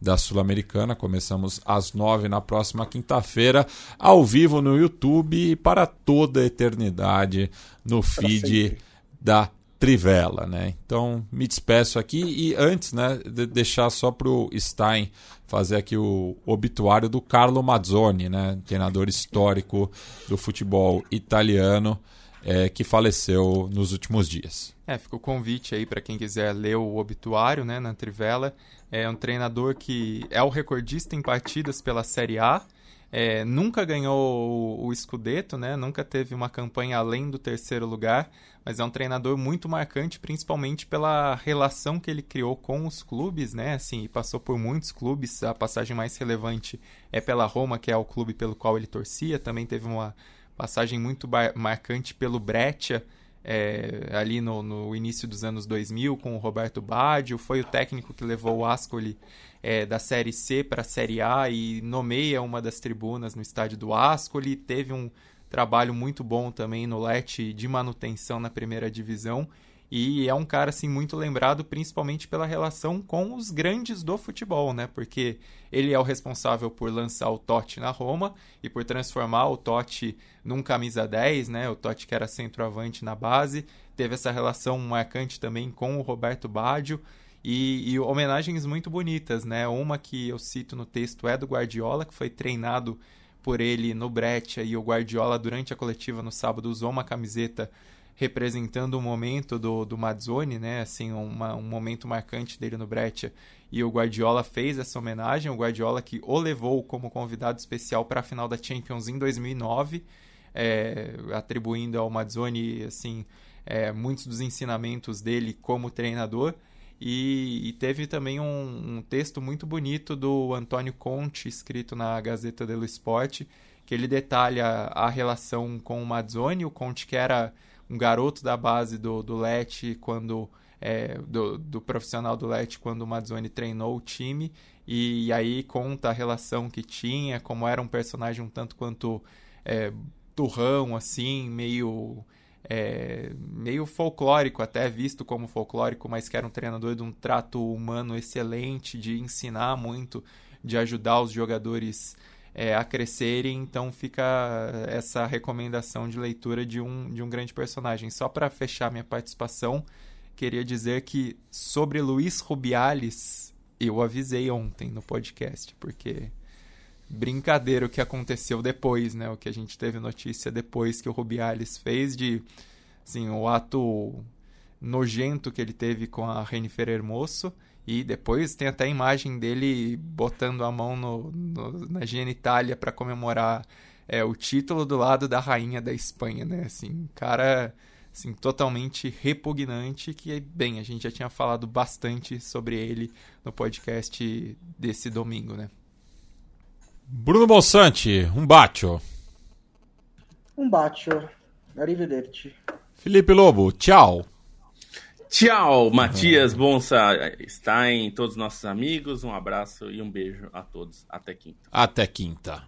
da Sul-Americana. Começamos às nove na próxima quinta-feira, ao vivo no YouTube e para toda a eternidade no feed da Trivela, né? Então me despeço aqui e antes, né, de deixar só para o Stein fazer aqui o obituário do Carlo Mazzoni, né, treinador histórico do futebol italiano é, que faleceu nos últimos dias. É, fica o convite aí para quem quiser ler o obituário né, na Trivela. É um treinador que é o recordista em partidas pela Série A. É, nunca ganhou o, o Scudetto, né? Nunca teve uma campanha além do terceiro lugar, mas é um treinador muito marcante, principalmente pela relação que ele criou com os clubes, né? Assim, passou por muitos clubes. A passagem mais relevante é pela Roma, que é o clube pelo qual ele torcia. Também teve uma passagem muito marcante pelo Breccia, é, ali no, no, início dos anos 2000 com o Roberto Baggio, foi o técnico que levou o Ascoli é, da Série C para a Série A e nomeia uma das tribunas no estádio do Ascoli, teve um trabalho muito bom também no Lete de manutenção na primeira divisão e é um cara assim muito lembrado principalmente pela relação com os grandes do futebol, né? Porque ele é o responsável por lançar o Totti na Roma e por transformar o Totti num camisa 10, né? O Totti que era centroavante na base, teve essa relação marcante também com o Roberto Baggio. E, e, homenagens muito bonitas, né? Uma que eu cito no texto é do Guardiola, que foi treinado por ele no Breccia, e o Guardiola, durante a coletiva no sábado, usou uma camiseta representando o momento do, do Mazzoni, né? Assim, uma, um momento marcante dele no Breccia. E o Guardiola fez essa homenagem, o Guardiola que o levou como convidado especial para a final da Champions em 2009, é, atribuindo ao Mazzoni, assim, é, muitos dos ensinamentos dele como treinador. E, e teve também um, um, texto muito bonito do Antônio Conte, escrito na Gazeta dello Sport, que ele detalha a relação com o Mazzoni, o Conte que era um garoto da base do, do Leti quando é, do, do, profissional do Leti quando o Mazzoni treinou o time. E, e, aí conta a relação que tinha, como era um personagem um tanto quanto é, turrão, assim, meio é, meio folclórico, até visto como folclórico, mas que era um treinador de um trato humano excelente, de ensinar muito, de ajudar os jogadores é, a crescerem, então fica essa recomendação de leitura de um, de um grande personagem. Só para fechar minha participação, queria dizer que sobre Luiz Rubiales, eu avisei ontem no podcast, porque brincadeira o que aconteceu depois, né? O que a gente teve notícia depois que o Rubiales fez de, assim, o ato nojento que ele teve com a Renifer Hermoso. E depois tem até a imagem dele botando a mão no, no, na genitália para comemorar é, o título do lado da rainha da Espanha, né? Assim, cara assim, totalmente repugnante, que, bem, a gente já tinha falado bastante sobre ele no podcast desse domingo, né? Bruno Bolsante, um bacio. Um bacio. Arrivederci. Felipe Lobo, tchau. Tchau, Matias Bonsa Stein, todos os nossos amigos. Um abraço e um beijo a todos. Até quinta. Até quinta.